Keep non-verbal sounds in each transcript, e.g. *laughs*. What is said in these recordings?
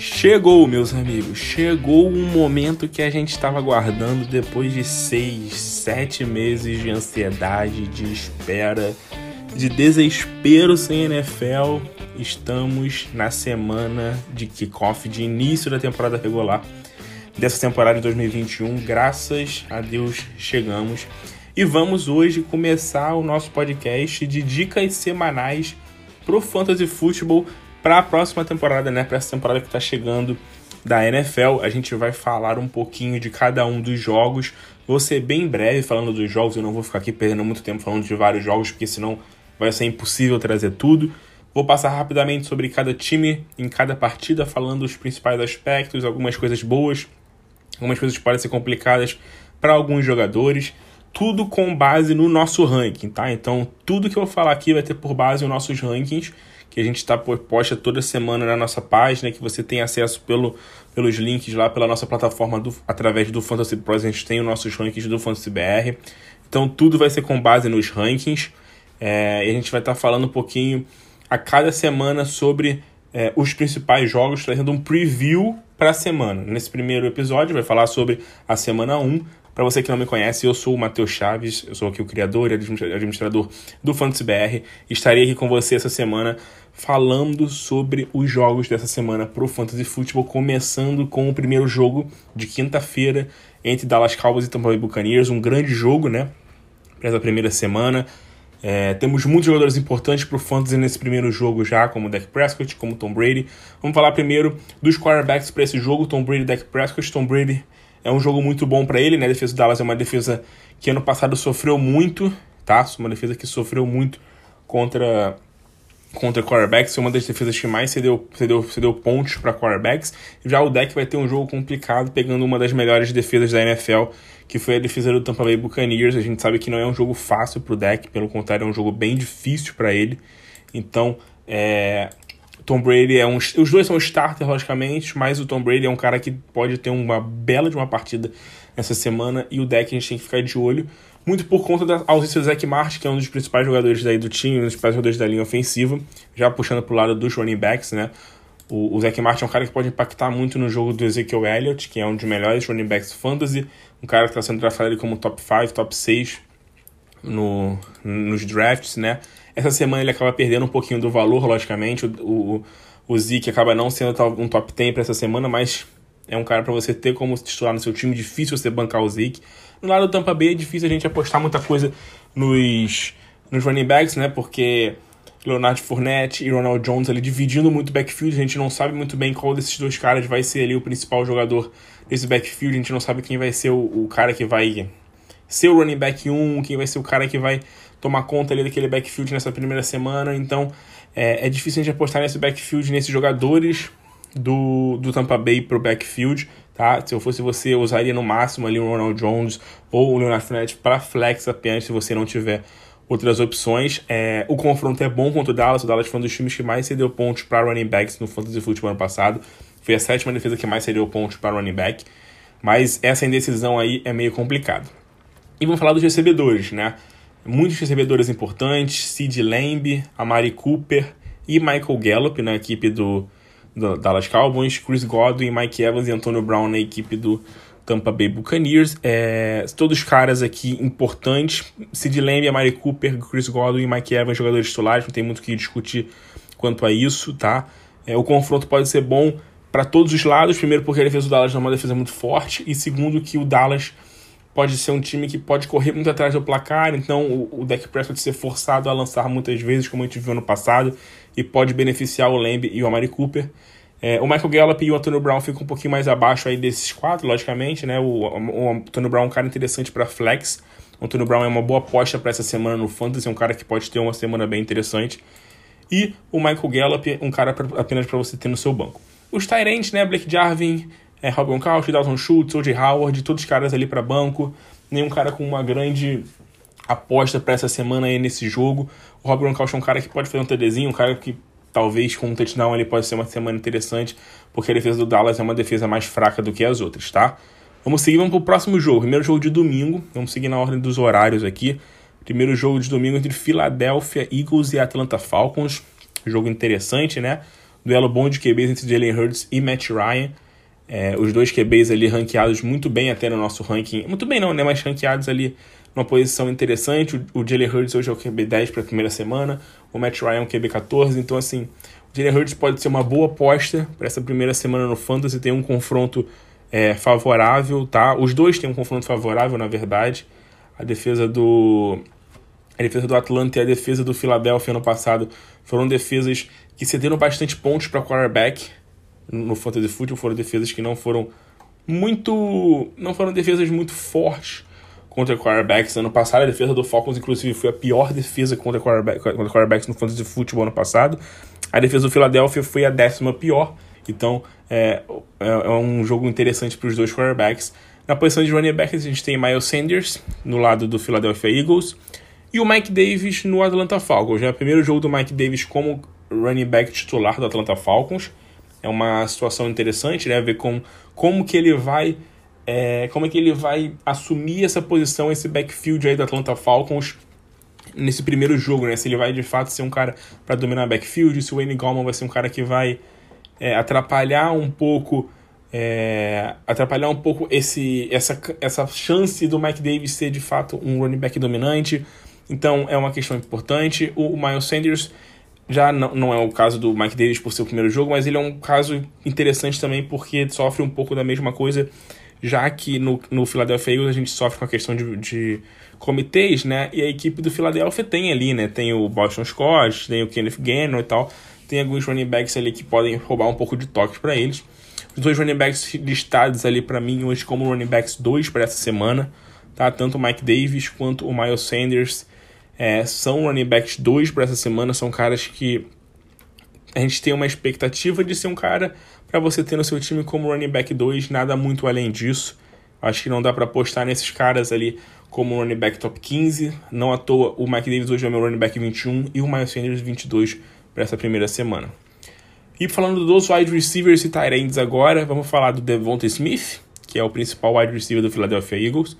Chegou, meus amigos, chegou um momento que a gente estava aguardando depois de seis, sete meses de ansiedade, de espera, de desespero sem NFL. Estamos na semana de kickoff, de início da temporada regular dessa temporada de 2021. Graças a Deus chegamos. E vamos hoje começar o nosso podcast de dicas semanais pro Fantasy Football para a próxima temporada, né? Para essa temporada que está chegando da NFL. A gente vai falar um pouquinho de cada um dos jogos. Vou ser bem breve falando dos jogos, eu não vou ficar aqui perdendo muito tempo falando de vários jogos, porque senão vai ser impossível trazer tudo. Vou passar rapidamente sobre cada time em cada partida, falando os principais aspectos, algumas coisas boas, algumas coisas que podem ser complicadas para alguns jogadores. Tudo com base no nosso ranking, tá? Então, tudo que eu falar aqui vai ter por base os nossos rankings que a gente está posta toda semana na nossa página, que você tem acesso pelo, pelos links lá pela nossa plataforma do, através do Fantasy Pro, a gente tem os nossos rankings do Fantasy BR. Então tudo vai ser com base nos rankings. É, e a gente vai estar tá falando um pouquinho a cada semana sobre é, os principais jogos, trazendo um preview para a semana. Nesse primeiro episódio, vai falar sobre a semana 1, para você que não me conhece, eu sou o Matheus Chaves, eu sou aqui o criador e administrador do Fantasy BR. Estarei aqui com você essa semana falando sobre os jogos dessa semana pro Fantasy Football, começando com o primeiro jogo de quinta-feira entre Dallas Cowboys e Tampa Bay Buccaneers, um grande jogo, né, para essa primeira semana. É, temos muitos jogadores importantes para o Fantasy nesse primeiro jogo já, como Dak Prescott, como Tom Brady. Vamos falar primeiro dos quarterbacks para esse jogo, Tom Brady e Dak Prescott. Tom Brady é um jogo muito bom para ele, né? A defesa do Dallas é uma defesa que ano passado sofreu muito, tá? Uma defesa que sofreu muito contra contra quarterbacks, foi uma das defesas que mais cedeu, cedeu, cedeu pontos para quarterbacks. Já o deck vai ter um jogo complicado, pegando uma das melhores defesas da NFL, que foi a defesa do Tampa Bay Buccaneers. A gente sabe que não é um jogo fácil para o deck, pelo contrário, é um jogo bem difícil para ele. Então, é, Tom Brady é um. Os dois são starter, logicamente, mas o Tom Brady é um cara que pode ter uma bela de uma partida essa semana e o deck a gente tem que ficar de olho muito por conta da ausência do Zach Martin, que é um dos principais jogadores daí do time, um dos principais jogadores da linha ofensiva, já puxando pro lado dos running backs, né? O, o Zach Martin é um cara que pode impactar muito no jogo do Ezekiel Elliott, que é um dos melhores running backs fantasy, um cara que está sendo draftado como top 5, top 6 no, nos drafts, né? Essa semana ele acaba perdendo um pouquinho do valor, logicamente. O, o, o Zeke acaba não sendo um top 10 para essa semana, mas é um cara para você ter como titular no seu time. Difícil você bancar o Zeke. No lado do Tampa Bay é difícil a gente apostar muita coisa nos, nos running backs, né? Porque Leonard Fournette e Ronald Jones ali dividindo muito backfield. A gente não sabe muito bem qual desses dois caras vai ser ali o principal jogador desse backfield. A gente não sabe quem vai ser o, o cara que vai ser o running back 1, quem vai ser o cara que vai tomar conta ali daquele backfield nessa primeira semana. Então é, é difícil a gente apostar nesse backfield, nesses jogadores do, do Tampa Bay pro backfield. Tá? Se eu fosse você, eu usaria no máximo ali o Ronald Jones ou o Leonard Fournette para flex apenas se você não tiver outras opções. É, o confronto é bom contra o Dallas. O Dallas foi um dos times que mais cedeu pontos para running backs no Fantasy Football ano passado. Foi a sétima defesa que mais cedeu pontos para running back. Mas essa indecisão aí é meio complicado. E vamos falar dos recebedores, né? Muitos recebedores importantes, Sid Lamb, Amari Cooper e Michael Gallup na equipe do, do Dallas Cowboys, Chris Godwin, Mike Evans e Antonio Brown na equipe do Tampa Bay Buccaneers. É, todos caras aqui importantes. Sid Lamb, Amari Cooper, Chris Godwin e Mike Evans, jogadores titulares, não tem muito o que discutir quanto a isso, tá? É, o confronto pode ser bom para todos os lados. Primeiro, porque a defesa do Dallas é uma defesa muito forte, e segundo, que o Dallas pode ser um time que pode correr muito atrás do placar, então o, o Dak Prescott ser forçado a lançar muitas vezes, como a gente viu no passado, e pode beneficiar o Lamb e o Amari Cooper. É, o Michael Gallup e o Antonio Brown ficam um pouquinho mais abaixo aí desses quatro, logicamente, né? O, o Antonio Brown é um cara interessante para flex. O Antonio Brown é uma boa aposta para essa semana no Fantasy, é um cara que pode ter uma semana bem interessante. E o Michael Gallup, um cara pra, apenas para você ter no seu banco. Os Tyrants, né? Blake Jarvin, é, Rob Gronkowski, Dalton Schultz, O.J. Howard, todos os caras ali para banco. Nenhum cara com uma grande aposta para essa semana aí nesse jogo. O Rob Gronkowski é um cara que pode fazer um TDzinho, um cara que talvez com um touchdown ele pode ser uma semana interessante, porque a defesa do Dallas é uma defesa mais fraca do que as outras, tá? Vamos seguir, vamos pro próximo jogo. Primeiro jogo de domingo, vamos seguir na ordem dos horários aqui. Primeiro jogo de domingo entre Philadelphia Eagles e Atlanta Falcons. Jogo interessante, né? duelo bom de QBs entre Jalen Hurts e Matt Ryan. É, os dois QBs ali ranqueados muito bem até no nosso ranking. Muito bem não, né? Mas ranqueados ali numa posição interessante. O, o Jalen Hurts hoje é o QB 10 para a primeira semana. O Matt Ryan é o QB 14. Então, assim, o Jalen Hurts pode ser uma boa aposta para essa primeira semana no Fantasy. Tem um confronto é, favorável, tá? Os dois têm um confronto favorável, na verdade. A defesa do a defesa do Atlanta e a defesa do Philadelphia ano passado foram defesas que cederam bastante pontos para quarterback no fantasy football, foram defesas que não foram muito não foram defesas muito fortes contra quarterbacks ano passado. A defesa do Falcons inclusive foi a pior defesa contra, quarterback, contra quarterbacks no fantasy football ano passado. A defesa do Philadelphia foi a décima pior. Então é, é, é um jogo interessante para os dois quarterbacks. Na posição de running back, a gente tem Miles Sanders no lado do Philadelphia Eagles e o Mike Davis no Atlanta Falcons. É o primeiro jogo do Mike Davis como running back titular do Atlanta Falcons. É uma situação interessante, né? Ver como, como que ele vai. É, como é que ele vai assumir essa posição, esse backfield aí do Atlanta Falcons nesse primeiro jogo, né? Se ele vai de fato ser um cara para dominar backfield, se o Wayne Gallman vai ser um cara que vai é, atrapalhar um pouco é, atrapalhar um pouco esse, essa, essa chance do Mike Davis ser de fato um running back dominante. Então é uma questão importante. O, o Miles Sanders já não, não é o caso do Mike Davis por ser o primeiro jogo, mas ele é um caso interessante também porque sofre um pouco da mesma coisa, já que no, no Philadelphia Eagles a gente sofre com a questão de, de comitês, né? E a equipe do Philadelphia tem ali, né? Tem o Boston Scott, tem o Kenneth Gannon e tal. Tem alguns running backs ali que podem roubar um pouco de toque para eles. Os dois running backs listados ali para mim hoje como running backs 2 para essa semana, tá? Tanto o Mike Davis quanto o Miles Sanders é, são running backs 2 para essa semana, são caras que a gente tem uma expectativa de ser um cara para você ter no seu time como running back 2, nada muito além disso. Acho que não dá para apostar nesses caras ali como running back top 15. Não à toa, o Mike Davis hoje é o meu running back 21 e o Miles Sanders 22 para essa primeira semana. E falando dos wide receivers e tight ends agora, vamos falar do Devonta Smith, que é o principal wide receiver do Philadelphia Eagles.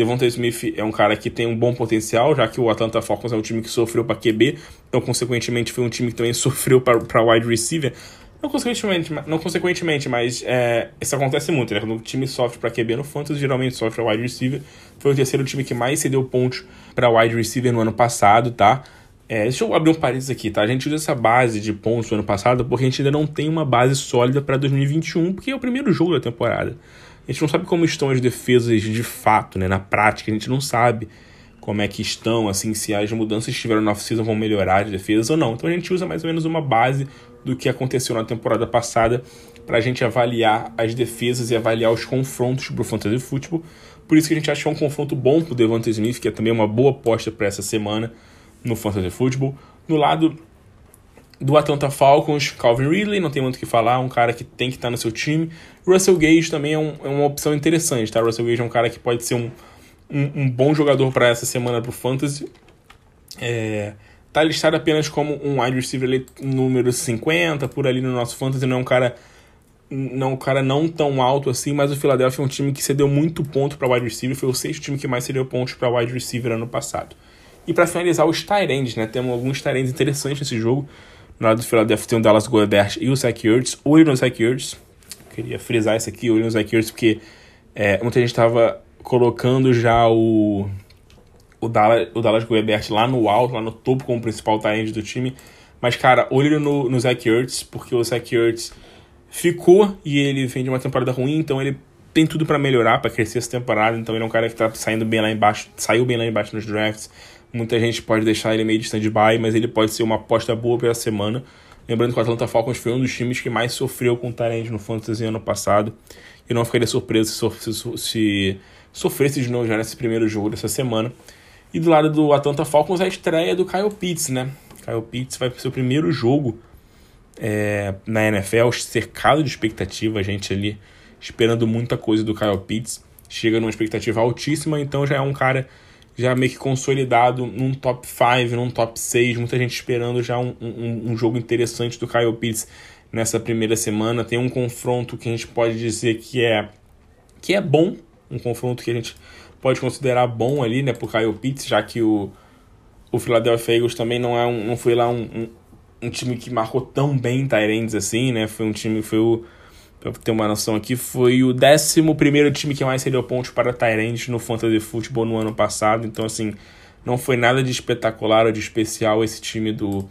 Devonta Smith é um cara que tem um bom potencial, já que o Atlanta Falcons é um time que sofreu para QB, então consequentemente foi um time que também *laughs* sofreu para wide receiver. Não consequentemente, não consequentemente mas é, isso acontece muito, né? Quando o time sofre para QB no Fantasy, geralmente sofre para wide receiver. Foi o terceiro time que mais cedeu pontos para wide receiver no ano passado, tá? É, deixa eu abrir um parênteses aqui, tá? A gente usa essa base de pontos do ano passado porque a gente ainda não tem uma base sólida para 2021, porque é o primeiro jogo da temporada. A gente não sabe como estão as defesas de fato, né? Na prática, a gente não sabe como é que estão, assim, se as mudanças que tiveram na off-season vão melhorar as defesas ou não. Então a gente usa mais ou menos uma base do que aconteceu na temporada passada para a gente avaliar as defesas e avaliar os confrontos para o Fantasy Football. Por isso que a gente acha que é um confronto bom para o Devonta Smith, que é também uma boa aposta para essa semana no Fantasy Football. No lado do Atlanta Falcons, Calvin Ridley, não tem muito o que falar, um cara que tem que estar no seu time. Russell Gage também é, um, é, uma opção interessante, tá? Russell Gage é um cara que pode ser um, um, um bom jogador para essa semana pro Fantasy. É, tá listado apenas como um wide receiver número 50, por ali no nosso Fantasy, não é um cara não um cara não tão alto assim, mas o Philadelphia é um time que cedeu muito ponto para wide receiver, foi o sexto time que mais cedeu pontos para wide receiver ano passado. E para finalizar, os Tyrands, né? Temos alguns Tyrands interessantes nesse jogo. No lado do Philadelphia tem o Dallas Goedert e o Zach Ertz. Olho no Zach Ertz. Queria frisar isso aqui, olho no Zach Ertz, porque é, muita gente estava colocando já o, o, Dallas, o Dallas Goedert lá no alto, lá no topo como principal Tyrant do time. Mas, cara, olho no, no Zach Ertz, porque o Zach Ertz ficou e ele vem de uma temporada ruim, então ele tem tudo para melhorar, para crescer essa temporada. Então ele é um cara que tá saindo bem lá embaixo, saiu bem lá embaixo nos drafts Muita gente pode deixar ele meio de stand-by, mas ele pode ser uma aposta boa pela semana. Lembrando que o Atlanta Falcons foi um dos times que mais sofreu com o Tyrande no Fantasy ano passado. E não ficaria surpreso se, se, se sofresse de novo já nesse primeiro jogo dessa semana. E do lado do Atlanta Falcons, a estreia do Kyle Pitts, né? Kyle Pitts vai para o seu primeiro jogo é, na NFL, cercado de expectativa, a gente ali esperando muita coisa do Kyle Pitts. Chega numa expectativa altíssima, então já é um cara já meio que consolidado num top 5, num top 6, muita gente esperando já um, um, um, jogo interessante do Kyle Pitts nessa primeira semana. Tem um confronto que a gente pode dizer que é que é bom, um confronto que a gente pode considerar bom ali, né, pro Kyle Pitts, já que o, o Philadelphia Eagles também não é um, não foi lá um, um, um time que marcou tão bem Tyrants assim, né? Foi um time, foi o. Pra ter uma noção aqui, foi o 11 time que mais cedeu pontos para Tyrants no Fantasy Football no ano passado. Então, assim, não foi nada de espetacular ou de especial esse time do,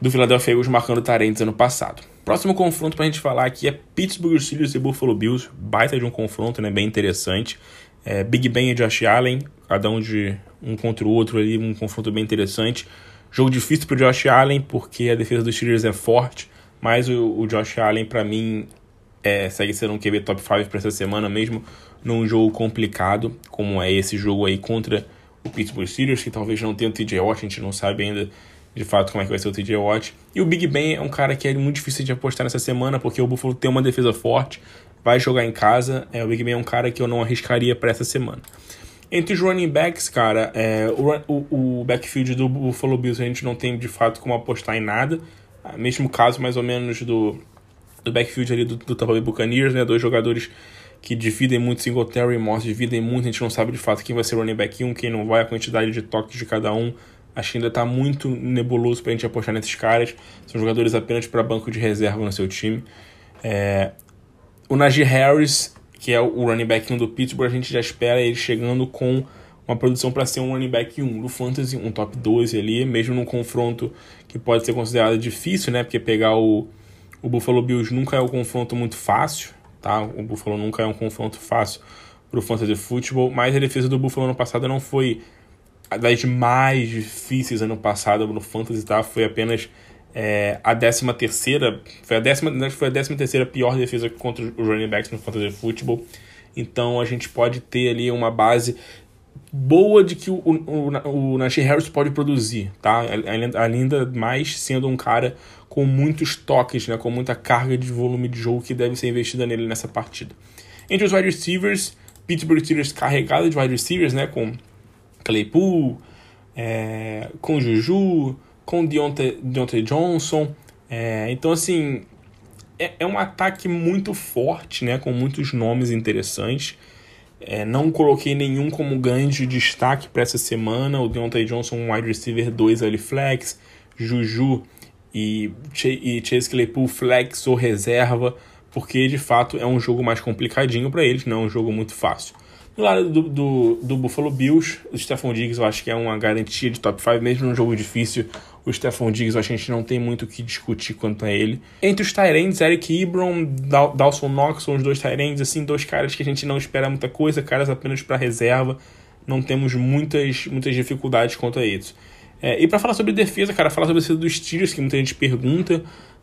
do Philadelphia Eagles marcando Tyrants ano passado. Próximo confronto pra gente falar aqui é Pittsburgh Steelers e Buffalo Bills. Baita de um confronto, né? Bem interessante. É, Big Ben e Josh Allen, cada um de um contra o outro ali, um confronto bem interessante. Jogo difícil pro Josh Allen, porque a defesa dos Steelers é forte, mas o, o Josh Allen, para mim, é, segue sendo um QB top 5 para essa semana, mesmo num jogo complicado, como é esse jogo aí contra o Pittsburgh Steelers, que talvez não tenha o TJ Watt, a gente não sabe ainda de fato como é que vai ser o TJ Watt. E o Big Ben é um cara que é muito difícil de apostar nessa semana, porque o Buffalo tem uma defesa forte, vai jogar em casa. É, o Big Ben é um cara que eu não arriscaria para essa semana. Entre os running backs, cara, é, o, o, o, backfield do Buffalo Bills a gente não tem de fato como apostar em nada. Ah, mesmo caso, mais ou menos, do, do backfield ali do, do Tampa Bay Buccaneers, né? Dois jogadores que dividem muito, Singletary e Moss dividem muito, a gente não sabe de fato quem vai ser o running back 1, quem não vai, a quantidade de toques de cada um. Acho que ainda está muito nebuloso para a gente apostar nesses caras. São jogadores apenas para banco de reserva no seu time. É... O Najee Harris, que é o running back 1 do Pittsburgh, a gente já espera ele chegando com uma produção para ser um running back 1 do Fantasy, um top 12 ali, mesmo num confronto que pode ser considerado difícil, né? Porque pegar o, o Buffalo Bills nunca é um confronto muito fácil, tá? O Buffalo nunca é um confronto fácil para o Fantasy Football, mas a defesa do Buffalo ano passado não foi das mais difíceis ano passado no Fantasy, tá? Foi apenas é, a 13 terceira, foi a décima, né, foi a décima terceira pior defesa contra os running backs no Fantasy Football. Então a gente pode ter ali uma base boa de que o, o, o, Najee Harris pode produzir, tá? Ainda mais sendo um cara com muitos toques, né? Com muita carga de volume de jogo que deve ser investida nele nessa partida. Entre os wide receivers, Pittsburgh Steelers carregado de wide receivers, né? Com Claypool, é, com Juju, com Deontay, Deontay Johnson. É, então, assim, é, é, um ataque muito forte, né? Com muitos nomes interessantes. É, não coloquei nenhum como grande destaque para essa semana. O Deontay Johnson, um wide receiver 2 ali flex. Juju e, e Chase Claypool flex ou reserva. Porque, de fato, é um jogo mais complicadinho para eles. Não é um jogo muito fácil. Do lado do, do, do, Buffalo Bills, o Stephon Diggs eu acho que é uma garantia de top 5, mesmo num jogo difícil. O Stephon Diggs, a gente não tem muito o que discutir quanto a ele. Entre os Tyrants, Eric Ebron, Dawson Knox são os dois Tyrants, assim, dois caras que a gente não espera muita coisa, caras apenas para reserva. Não temos muitas, muitas dificuldades quanto a isso. É, e para falar sobre defesa, cara, falar sobre a defesa dos Steelers, que muita gente pergunta.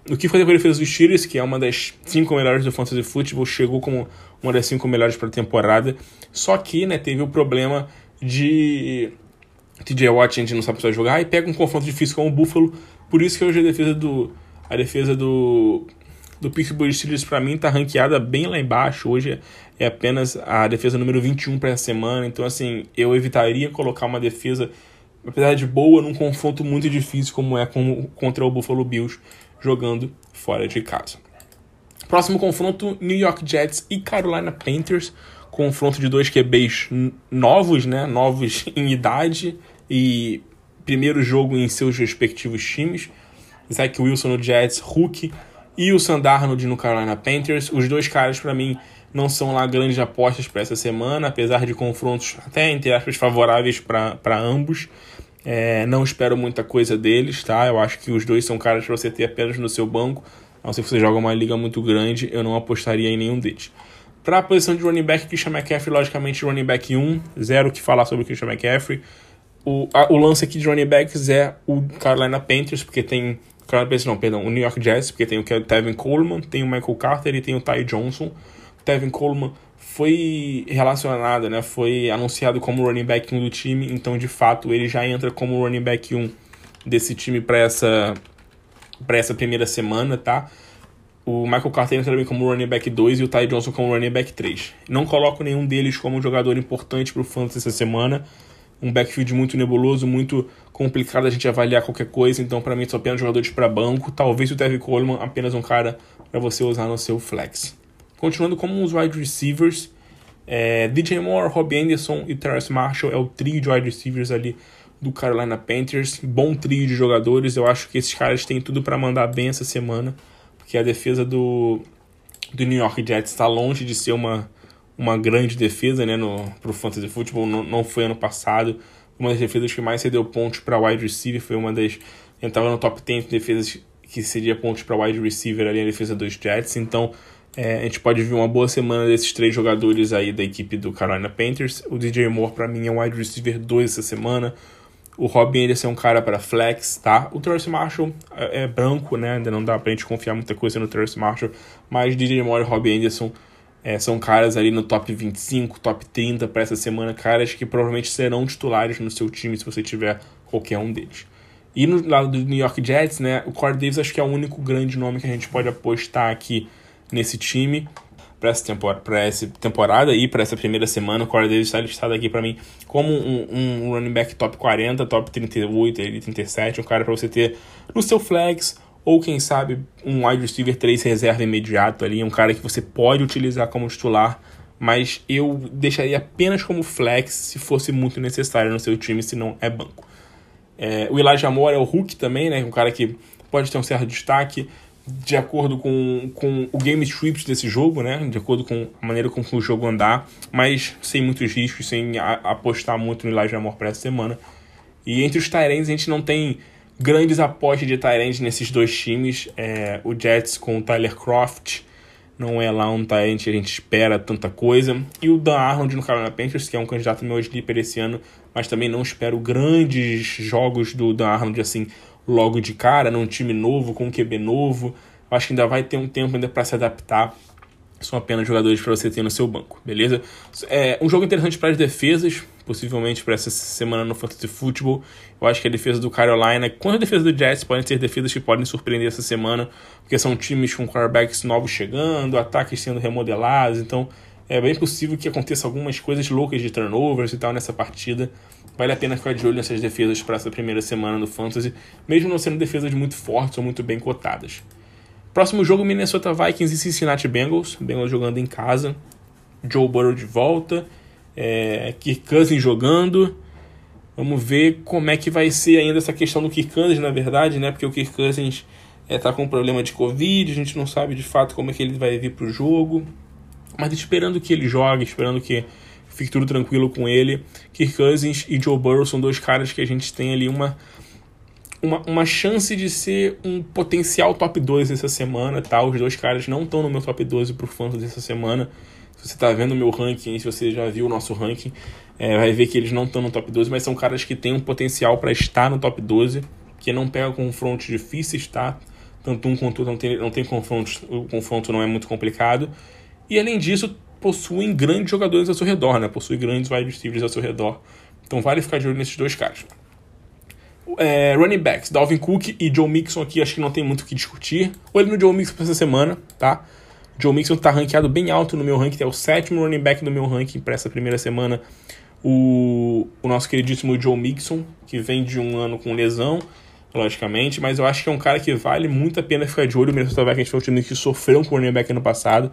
O que foi a defesa dos Steelers, que é uma das cinco melhores do Fantasy Football, chegou como uma das cinco melhores para a temporada. Só que, né, teve o problema de TJ Watt, a gente não sabe se vai jogar, e pega um confronto difícil com o Buffalo. Por isso que hoje a defesa do a defesa do do Pittsburgh Steelers para mim tá ranqueada bem lá embaixo. Hoje é apenas a defesa número 21 para essa semana. Então assim, eu evitaria colocar uma defesa apesar de boa num confronto muito difícil como é com, contra o Buffalo Bills jogando fora de casa. Próximo confronto, New York Jets e Carolina Panthers. Confronto de dois QBs novos, né? Novos *laughs* em idade e primeiro jogo em seus respectivos times. Zach Wilson no Jets, Hulk e o Sandarnold no Carolina Panthers. Os dois caras, para mim, não são lá grandes apostas para essa semana, apesar de confrontos até, entre aspas, favoráveis para ambos. É, não espero muita coisa deles, tá? Eu acho que os dois são caras para você ter apenas no seu banco. A não ser que você joga uma liga muito grande, eu não apostaria em nenhum deles. Para a posição de running back, Christian McCaffrey, logicamente, running back 1, zero que falar sobre o Christian McCaffrey. O, a, o lance aqui de running backs é o Carolina Panthers, porque tem. Carolina Panthers, não, perdão, o New York Jets, porque tem o Tevin Coleman, tem o Michael Carter e tem o Ty Johnson. O Tevin Coleman foi relacionado, né? Foi anunciado como running back 1 do time, então de fato ele já entra como running back 1 desse time para essa para essa primeira semana, tá? O Michael Carter entra como running back 2 e o Ty Johnson como running back 3. Não coloco nenhum deles como jogador importante para o fantasy essa semana. Um backfield muito nebuloso, muito complicado a gente avaliar qualquer coisa, então para mim são apenas jogadores para banco. Talvez o Tevin Coleman apenas um cara para você usar no seu flex. Continuando como os wide receivers, é, DJ Moore, Robbie Anderson e Terrence Marshall é o trio de wide receivers ali do Carolina Panthers. Bom trio de jogadores. Eu acho que esses caras têm tudo para mandar bem essa semana, porque a defesa do, do New York Jets está longe de ser uma, uma grande defesa né, no, pro Fantasy Football. Não, não foi ano passado. Uma das defesas que mais cedeu pontos para wide receiver. Foi uma das. Entrava no top 10 de defesas que seria pontos para wide receiver ali a defesa dos Jets. Então é, a gente pode ver uma boa semana desses três jogadores aí da equipe do Carolina Panthers. O DJ Moore, para mim, é um wide receiver 2 essa semana. O Robin Anderson é um cara para flex, tá? O Terrence Marshall é, é, branco, né? Ainda não dá pra gente confiar muita coisa no Terrence Marshall. Mas DJ Moore e Robin Anderson é, são caras ali no top 25, top 30 para essa semana. Caras que provavelmente serão titulares no seu time se você tiver qualquer um deles. E no lado do New York Jets, né? O Corey Davis acho que é o único grande nome que a gente pode apostar aqui nesse time para essa, tempor essa temporada e para essa primeira semana. O Corey Davis está listado aqui para mim como um, um, running back top 40, top 38, 37, um cara para você ter no seu flex ou quem sabe um wide receiver 3 reserva imediato ali, um cara que você pode utilizar como titular, mas eu deixaria apenas como flex se fosse muito necessário no seu time, se não é banco. É, o Elijah Moore é o Hulk também, né? Um cara que pode ter um certo destaque de acordo com, com o game script desse jogo, né? De acordo com a maneira como o jogo andar, mas sem muitos riscos, sem a, apostar muito no Elijah Moore para essa semana. E entre os Tyrants a gente não tem grandes apostas de Tyrants nesses dois times. É, o Jets com o Tyler Croft não é lá um Tyrant que a gente espera tanta coisa. E o Dan Arnold no Carolina Panthers, que é um candidato meu sleeper esse ano, mas também não espero grandes jogos do Dan Arnold assim logo de cara, num time novo, com um QB novo. Eu acho que ainda vai ter um tempo ainda para se adaptar. São apenas jogadores para você ter no seu banco, beleza? É um jogo interessante para as defesas, possivelmente para essa semana no Fantasy Football. Eu acho que a defesa do Carolina, quanto a defesa do Jets, podem ser defesas que podem surpreender essa semana, porque são times com quarterbacks novos chegando, ataques sendo remodelados, então é bem possível que aconteça algumas coisas loucas de turnovers e tal nessa partida. Vale a pena ficar de olho nessas defesas para essa primeira semana do Fantasy, mesmo não sendo defesas muito fortes ou muito bem cotadas. Próximo jogo, Minnesota Vikings e Cincinnati Bengals. Bengals jogando em casa. Joe Burrow de volta. É, Kirk Cousins jogando. Vamos ver como é que vai ser ainda essa questão do Kirk Cousins, na verdade, né? Porque o Kirk Cousins é, tá com problema de Covid, a gente não sabe de fato como é que ele vai vir pro jogo. Mas esperando que ele jogue, esperando que fique tudo tranquilo com ele. Kirk Cousins e Joe Burrow são dois caras que a gente tem ali uma, uma, uma chance de ser um potencial top 2 essa semana, tá? Os dois caras não estão no meu top 12 pro Fantasy essa semana. Se você está vendo o meu ranking, se você já viu o nosso ranking, é, vai ver que eles não estão no top 12, mas são caras que têm um potencial para estar no top 12, que não pega confrontos difíceis, tá? Tanto um quanto outro não tem, não tem confrontos, o confronto não é muito complicado. E além disso, possuem grandes jogadores ao seu redor, né? Possuem grandes wide receivers ao seu redor. Então vale ficar de olho nesses dois caras. É, running backs, Dalvin Cook e Joe Mixon aqui, acho que não tem muito o que discutir. Olho no Joe Mixon para essa semana, tá? Joe Mixon está rankeado bem alto no meu ranking, é o sétimo running back do meu ranking para essa primeira semana. O, o nosso queridíssimo Joe Mixon, que vem de um ano com lesão, logicamente, mas eu acho que é um cara que vale muito a pena ficar de olho. O Minnesota Vikings foi um time que sofreu com o running back ano passado,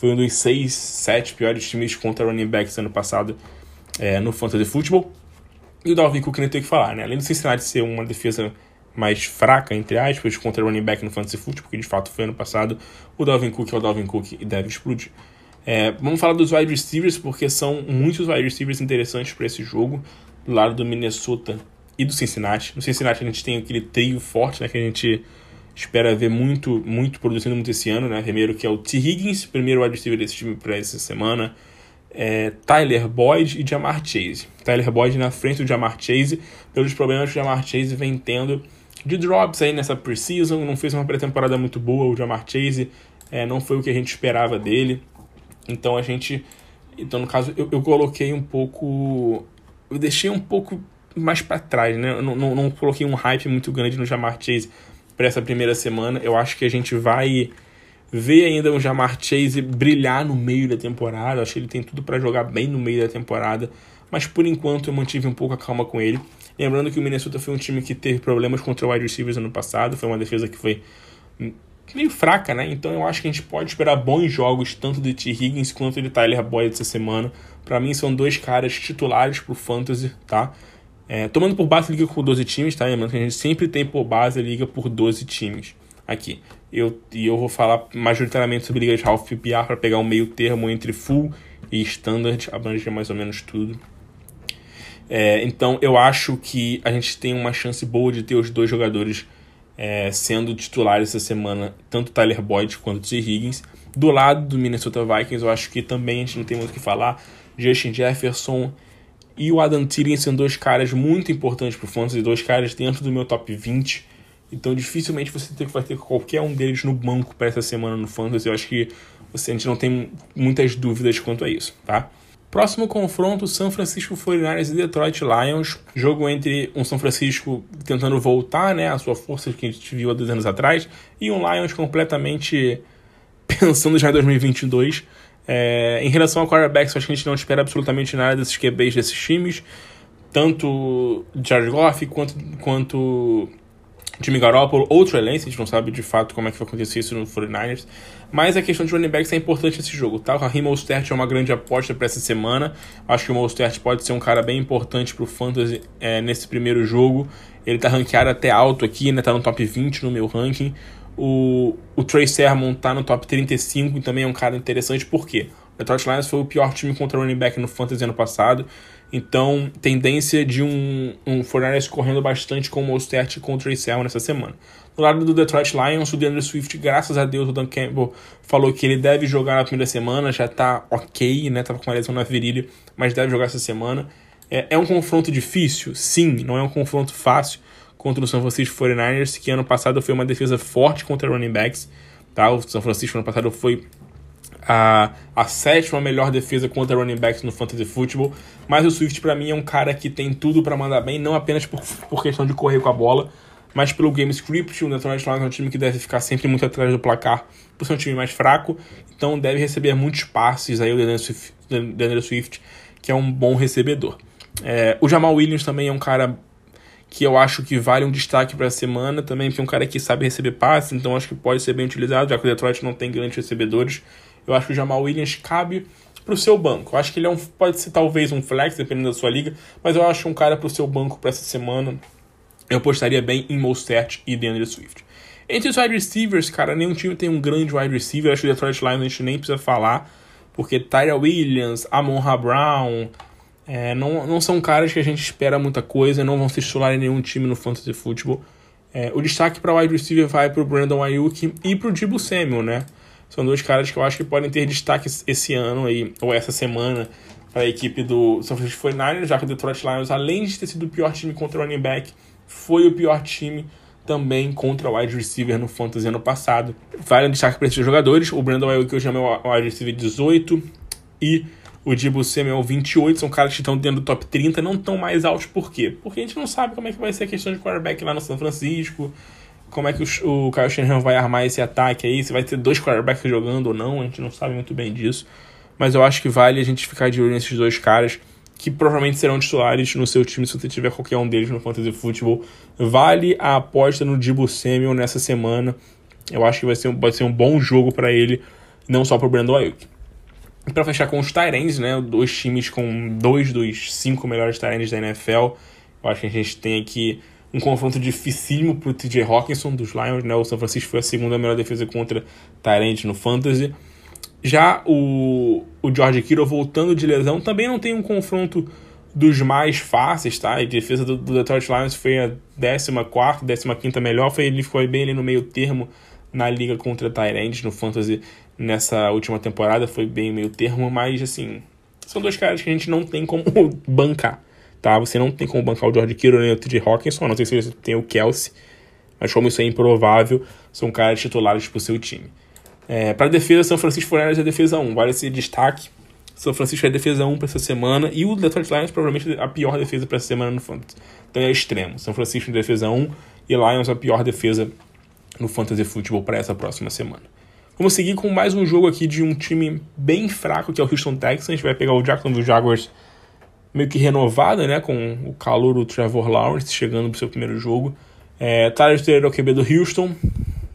foi um dos seis, sete piores times contra running backs ano passado é, no Fantasy Football. E o Dalvin Cook nem tem o que falar, né? Além do Cincinnati ser uma defesa mais fraca, entre aspas, contra running back no Fantasy Football, porque de fato foi ano passado, o Dalvin Cook é o Dalvin Cook e deve explodir. É, vamos falar dos wide receivers, porque são muitos wide receivers interessantes para esse jogo, do lado do Minnesota e do Cincinnati. No Cincinnati a gente tem aquele trio forte, né, que a gente espera ver muito, muito produzindo muito esse ano, né? Primeiro que é o T. Higgins, primeiro wide receiver desse time para essa semana. É, Tyler Boyd e Jamar Chase. Tyler Boyd na frente do Jamar Chase, pelos problemas que o Jamar Chase vem tendo de drops aí nessa preseason. Não fez uma pré-temporada muito boa o Jamar Chase, é, não foi o que a gente esperava dele. Então a gente. Então, no caso, eu, eu coloquei um pouco. Eu deixei um pouco mais para trás, né? Eu não, não, não coloquei um hype muito grande no Jamar Chase para essa primeira semana. Eu acho que a gente vai ver ainda o Jamar Chase brilhar no meio da temporada. Acho que ele tem tudo para jogar bem no meio da temporada. Mas por enquanto eu mantive um pouco a calma com ele. Lembrando que o Minnesota foi um time que teve problemas contra o wide receivers ano passado. Foi uma defesa que foi meio fraca, né? Então eu acho que a gente pode esperar bons jogos tanto de T. Higgins quanto de Tyler Boyd essa semana. Para mim são dois caras titulares pro Fantasy, tá? É, tomando por base a liga com 12 times, tá? Lembrando que a gente sempre tem por base a liga por 12 times aqui. Eu, e eu vou falar majoritariamente sobre liga de half PPR para pegar um meio termo entre full e standard, abranger mais ou menos tudo. É, então eu acho que a gente tem uma chance boa de ter os dois jogadores é, sendo titulares essa semana, tanto Tyler Boyd quanto T. Higgins. Do lado do Minnesota Vikings, eu acho que também a gente não tem muito o que falar. Justin Jefferson e o Adam Thielen são dois caras muito importantes para o Fantasy, dois caras dentro do meu top 20. Então dificilmente você vai ter qualquer um deles no banco para essa semana no Fantasy. Eu acho que a gente não tem muitas dúvidas quanto a isso, tá? Próximo confronto, São Francisco 49ers e Detroit Lions. Jogo entre um São Francisco tentando voltar né, a sua força que a gente viu há dois anos atrás e um Lions completamente *laughs* pensando já em 2022. É, em relação ao quarterbacks, acho que a gente não espera absolutamente nada desses QBs desses times. Tanto Jared Goff quanto, quanto Jimmy Garoppolo ou Trey Lance, a gente não sabe de fato como é que vai acontecer isso no 49ers. Mas a questão de running backs é importante nesse jogo, tá? O Raheem Mostert é uma grande aposta para essa semana. Acho que o Mostert pode ser um cara bem importante pro Fantasy é, nesse primeiro jogo. Ele tá ranqueado até alto aqui, né? Tá no top 20 no meu ranking. O, o Trey Sermon tá no top 35 e também é um cara interessante, por quê? O Detroit Lions foi o pior time contra running back no Fantasy ano passado. Então, tendência de um, um Fortnite correndo bastante com o Mostert contra o Trace nessa semana. Do lado do Detroit Lions, o DeAndre Swift, graças a Deus, o Dan Campbell falou que ele deve jogar na primeira semana, já tá ok, né? Tava com uma lesão na virilha, mas deve jogar essa semana. É, é um confronto difícil? Sim, não é um confronto fácil contra o São Francisco 49ers, que ano passado foi uma defesa forte contra running backs. Tá? O São Francisco ano passado foi a, a sétima melhor defesa contra running backs no fantasy football. Mas o Swift, para mim, é um cara que tem tudo para mandar bem, não apenas por, por questão de correr com a bola, mas pelo game script. O Detroit Lions é um time que deve ficar sempre muito atrás do placar, por ser um time mais fraco, então deve receber muitos passes. Aí o Swift, Swift que é um bom recebedor. É, o Jamal Williams também é um cara que eu acho que vale um destaque para a semana também, porque é um cara que sabe receber passes, então acho que pode ser bem utilizado, já que o Detroit não tem grandes recebedores. Eu acho que o Jamal Williams cabe para o seu banco. Eu acho que ele é um, pode ser talvez um flex, dependendo da sua liga, mas eu acho um cara para o seu banco para essa semana. Eu apostaria bem em Mostert e DeAndre Swift. Entre os wide receivers, cara, nenhum time tem um grande wide receiver. Acho que o Detroit Lions a gente nem precisa falar, porque Tyra Williams, Amon Brown, é, não, não são caras que a gente espera muita coisa, não vão se titular em nenhum time no fantasy football. É, o destaque para wide receiver vai para o Brandon Ayuk e para o Dibu Samuel, né? São dois caras que eu acho que podem ter destaque esse ano aí, ou essa semana, para a equipe do São Francisco 49ers, já que o Detroit Lions, além de ter sido o pior time contra o running back, foi o pior time também contra o wide receiver no Fantasy ano passado. Vale um destaque para esses jogadores. O Brandon Ayuk, que eu chamo o wide receiver 18, e o Dibu Samuel 28, são caras que estão dentro do top 30, não estão mais altos, por quê? Porque a gente não sabe como é que vai ser a questão de quarterback lá no São Francisco, como é que o, o Kyle Shanahan vai armar esse ataque aí, se vai ter dois quarterbacks jogando ou não, a gente não sabe muito bem disso. Mas eu acho que vale a gente ficar de olho nesses dois caras, que provavelmente serão titulares no seu time se você tiver qualquer um deles no Fantasy Football. Vale a aposta no Dibu Samuel nessa semana. Eu acho que vai ser, vai ser um bom jogo para ele, não só para o Brandon Ayuk. Para fechar com os Tyrants, né, dois times com dois dos cinco melhores Tyrants da NFL. Eu acho que a gente tem aqui um confronto dificílimo pro TJ Hawkinson dos Lions, né? O São Francisco foi a segunda melhor defesa contra Tyrant no Fantasy. Já o, o George Kittle voltando de lesão também não tem um confronto dos mais fáceis, tá? A defesa do, do Detroit Lions foi a 14, 15 melhor, foi, ele ficou bem ali no meio termo na liga contra Tyrant no Fantasy nessa última temporada, foi bem meio termo, mas assim, são dois caras que a gente não tem como *laughs* bancar tá? Você não tem como bancar o George Kittle nem o TJ Hawkinson, não ser se você tem o Kelsey. Mas como isso é improvável, são caras titulares pro seu time. É, para defesa, São Francisco 49ers é defesa 1. Vale esse destaque. São Francisco é defesa 1 para essa semana. E o Detroit Lions provavelmente a pior defesa para essa semana no Fantasy. Então é extremo. São Francisco defesa 1 e Lions a pior defesa no Fantasy Football para essa próxima semana. Vamos seguir com mais um jogo aqui de um time bem fraco, que é o Houston Texans. A gente vai pegar o Jacksonville Jaguars meio que renovada, né? Com o calor do Trevor Lawrence chegando pro seu primeiro jogo. É, Tyler Taylor é o QB do Houston.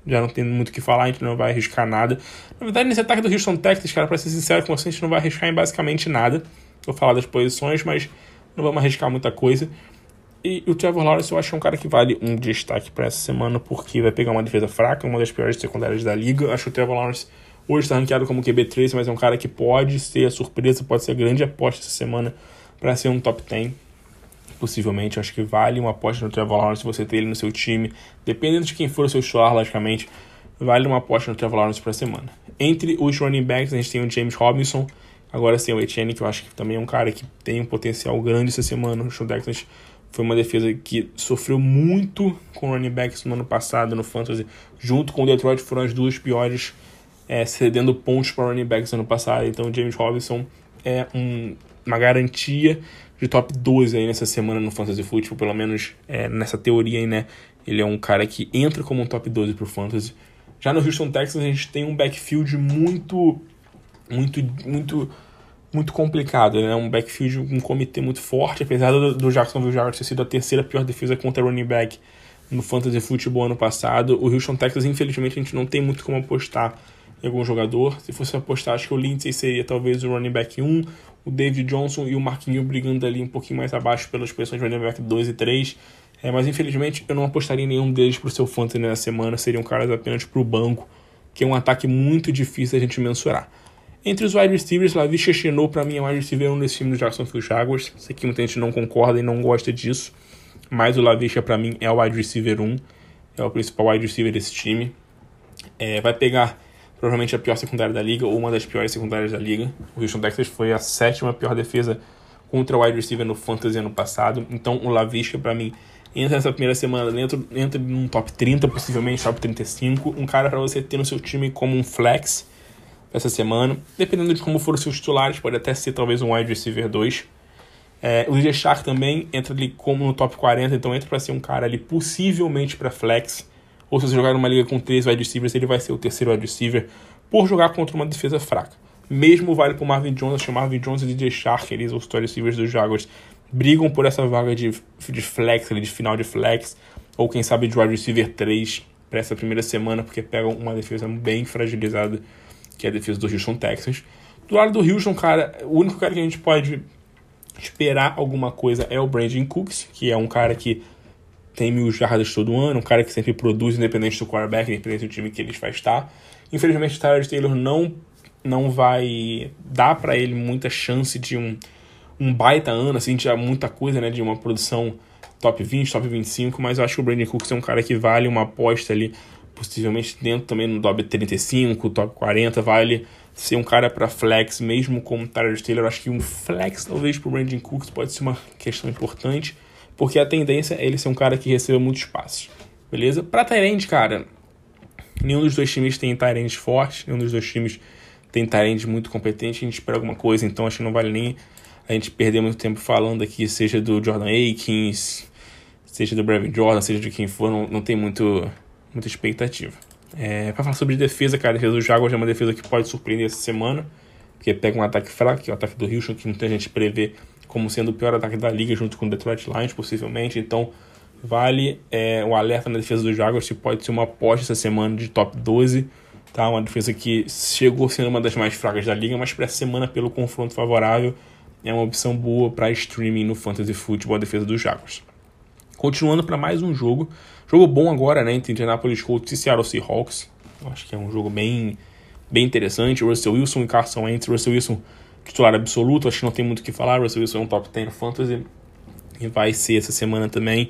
Já não tem muito o que falar, a gente não vai arriscar nada. Na verdade, nesse ataque do Houston Texas, cara, pra ser sincero com você, a gente não vai arriscar em basicamente nada. Vou falar das posições, mas não vamos arriscar muita coisa. E o Trevor Lawrence eu acho é um cara que vale um destaque para essa semana, porque vai pegar uma defesa fraca, uma das piores secundárias da liga. Acho que o Trevor Lawrence hoje está ranqueado como QB3, mas é um cara que pode ser a surpresa, pode ser a grande aposta essa semana para ser um top 10. Possivelmente, acho que vale uma aposta no Trevor Lawrence se você ter ele no seu time. Dependendo de quem for o seu titular, logicamente, vale uma aposta no Trevor Lawrence para a semana. Entre os running backs, a gente tem o James Robinson, agora sim o Etienne, que eu acho que também é um cara que tem um potencial grande essa semana. O Texans foi uma defesa que sofreu muito com running backs no ano passado no Fantasy, junto com o Detroit foram as duas piores é, cedendo pontos para running backs no ano passado. Então, James Robinson é um, uma garantia de top 12 aí nessa semana no Fantasy Football, pelo menos é, nessa teoria aí, né? Ele é um cara que entra como um top 12 pro Fantasy. Já no Houston Texans a gente tem um backfield muito muito muito muito complicado, né? Um backfield, um comitê muito forte, apesar do, do Jacksonville Jaguars ter sido a terceira pior defesa contra running back no Fantasy Football ano passado. O Houston Texans, infelizmente, a gente não tem muito como apostar em algum jogador. Se fosse apostar, acho que o Lindsay seria talvez o running back 1, o David Johnson e o Marquinhos brigando ali um pouquinho mais abaixo pelas posições de running back 2 e 3. É, mas infelizmente eu não apostaria em nenhum deles para o seu fantasy nessa semana, seriam caras apenas para o banco, que é um ataque muito difícil a gente mensurar. Entre os wide receivers, Lavisha Chenou, para mim, é o wide receiver 1 desse time do Jacksonville Jaguars. Sei que muita gente não concorda e não gosta disso, mas o Lavisha, para mim, é o wide receiver 1, é o principal wide receiver desse time. É, vai pegar provavelmente a pior secundária da liga, ou uma das piores secundárias da liga. O Houston Texas foi a sétima pior defesa contra o wide receiver no Fantasy ano passado. Então, o Lavisha, para mim, entra nessa primeira semana dentro, entra num top 30, possivelmente top 35. Um cara para você ter no seu time como um flex essa semana. Dependendo de como for os seus titulares, pode até ser talvez um wide receiver 2. É, o DJ Shark também entra ali como no top 40, então entra para ser um cara ali possivelmente para flex. Ou se você jogar numa liga com três wide receivers, ele vai ser o terceiro wide receiver por jogar contra uma defesa fraca. Mesmo vale para o Marvin Jones, acho que Marvin Jones e DJ Shark, eles os wide receivers dos Jaguars, brigam por essa vaga de, de flex, ali, de final de flex, ou quem sabe de wide receiver 3 para essa primeira semana, porque pegam uma defesa bem fragilizada que é a defesa do Houston Texans. Do lado do Houston, cara, o único cara que a gente pode esperar alguma coisa é o Brandon Cooks, que é um cara que tem mil jardas todo ano, um cara que sempre produz, independente do quarterback, independente do time que ele vai estar. Infelizmente, o Tyler Taylor não, não vai dar para ele muita chance de um, um baita ano, assim, de muita coisa, né, de uma produção top 20, top 25, mas eu acho que o Brandon Cooks é um cara que vale uma aposta ali possivelmente dentro também no top 35, top 40, vale ser um cara para flex, mesmo com o Tyler Taylor. Acho que um flex, talvez, para o Brandon Cooks pode ser uma questão importante, porque a tendência é ele ser um cara que receba muito espaço, beleza? Para Tyrande, cara, nenhum dos dois times tem Tyrande forte, nenhum dos dois times tem Tyrande muito competente, a gente espera alguma coisa, então acho que não vale nem a gente perder muito tempo falando aqui, seja do Jordan Akins, seja do Brevin Jordan, seja de quem for, não, não tem muito muita expectativa. É, para falar sobre defesa, cara, a defesa do Jaguars é uma defesa que pode surpreender essa semana, porque pega um ataque fraco, que é o ataque do Houston, que muita gente prevê como sendo o pior ataque da liga, junto com o Detroit Lions, possivelmente. Então, vale é, um alerta na defesa do Jaguars, que pode ser uma aposta essa semana de top 12. Tá? Uma defesa que chegou sendo uma das mais fracas da liga, mas para essa semana, pelo confronto favorável, é uma opção boa para streaming no Fantasy Football, a defesa dos Jaguars. Continuando para mais um jogo, Jogo bom agora, né, entre Indianapolis Colts e Seattle Seahawks. Acho que é um jogo bem, bem interessante. Russell Wilson e Carson Wentz. Russell Wilson titular absoluto, acho que não tem muito o que falar. Russell Wilson é um top 10 fantasy e vai ser essa semana também.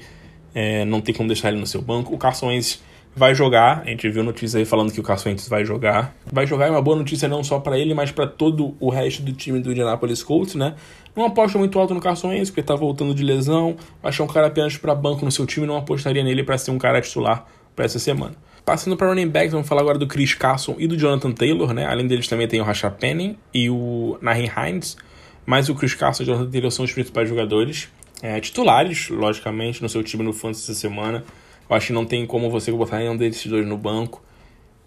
É, não tem como deixar ele no seu banco. O Carson Wentz vai jogar. A gente viu notícia aí falando que o Wentz vai jogar. Vai jogar é uma boa notícia não só para ele, mas para todo o resto do time do Indianapolis Colts, né? Não aposto muito alto no Carson Wentz, porque tá voltando de lesão. Achar um cara apenas para banco no seu time, não apostaria nele para ser um cara titular para essa semana. Passando para running backs, vamos falar agora do Chris Carson e do Jonathan Taylor, né? Além deles também tem o Rashad Penny e o Nahin Hines. Mas o Chris Carson e o Jonathan Taylor são os principais jogadores. É, titulares, logicamente, no seu time no Fantasy essa semana. Eu acho que não tem como você botar nenhum desses dois no banco.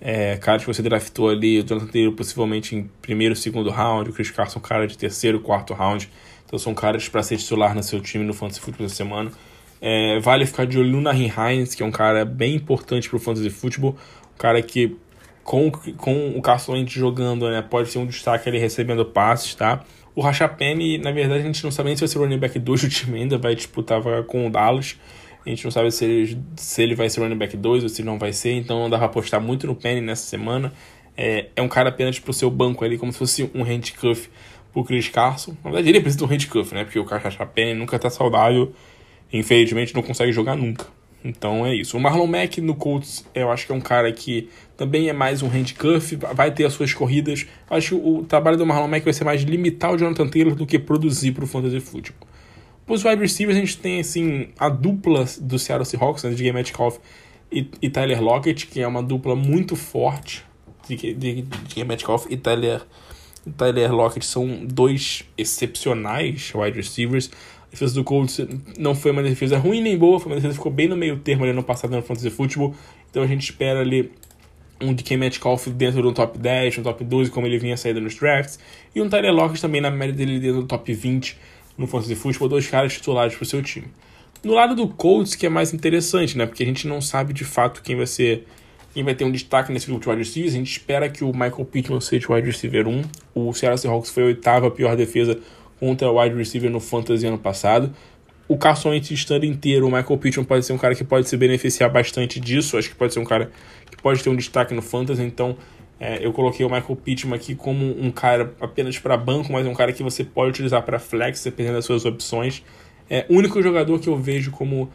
É, cara que você draftou ali, o Jonathan Taylor possivelmente em primeiro, segundo round, o Chris Carson cara de terceiro, quarto round. Então são caras para ser titular no seu time no Fantasy Football essa semana. É, vale ficar de olho no Nahin Hines, que é um cara bem importante para o Fantasy Football. Um cara que, com, com o Carson Wentz jogando, né, pode ser um destaque ali recebendo passes, tá? O Rashapene, na verdade, a gente não sabe nem se vai ser o running back 2 do time ainda, vai disputar com o Dallas. A gente não sabe se ele, se ele vai ser running back 2 ou se não vai ser, então dá pra apostar muito no Penny nessa semana. É, é um cara apenas pro seu banco ali, como se fosse um handcuff pro Chris Carson. Na verdade, ele precisa de um handcuff, né? Porque o Rashapene nunca tá saudável, infelizmente não consegue jogar nunca. Então é isso. O Marlon Mack no Colts, eu acho que é um cara que também é mais um handcuff, vai ter as suas corridas. Acho que o trabalho do Marlon Mack vai ser mais limitar o Jonathan Taylor do que produzir para o fantasy football. Os wide receivers a gente tem assim a dupla do Seattle Seahawks, né, de Game Metcalf e, e, Tyler Lockett, que é uma dupla muito forte de, de, de Metcalf e Tyler, Tyler Lockett são dois excepcionais wide receivers. A defesa do Colts não foi uma defesa ruim nem boa, foi uma defesa que ficou bem no meio termo ali no passado no Fantasy Football. Então a gente espera ali um DK Metcalf dentro do top 10, no top 12, como ele vinha saindo nos drafts. E um Tyler Lockett também na média dele dentro do top 20 no Fantasy Football, dois caras titulares para o seu time. No lado do Colts, que é mais interessante, né? Porque a gente não sabe de fato quem vai ser quem vai ter um destaque nesse grupo de wide receivers. A gente espera que o Michael Pittman seja o wide receiver 1. O Seattle Seahawks foi a oitava pior defesa contra o wide receiver no Fantasy ano passado. O Carson Wentz estando inteiro, o Michael Pittman pode ser um cara que pode se beneficiar bastante disso. Acho que pode ser um cara que pode ter um destaque no Fantasy. Então, é, eu coloquei o Michael Pittman aqui como um cara apenas para banco, mas é um cara que você pode utilizar para flex, dependendo das suas opções. É o único jogador que eu vejo como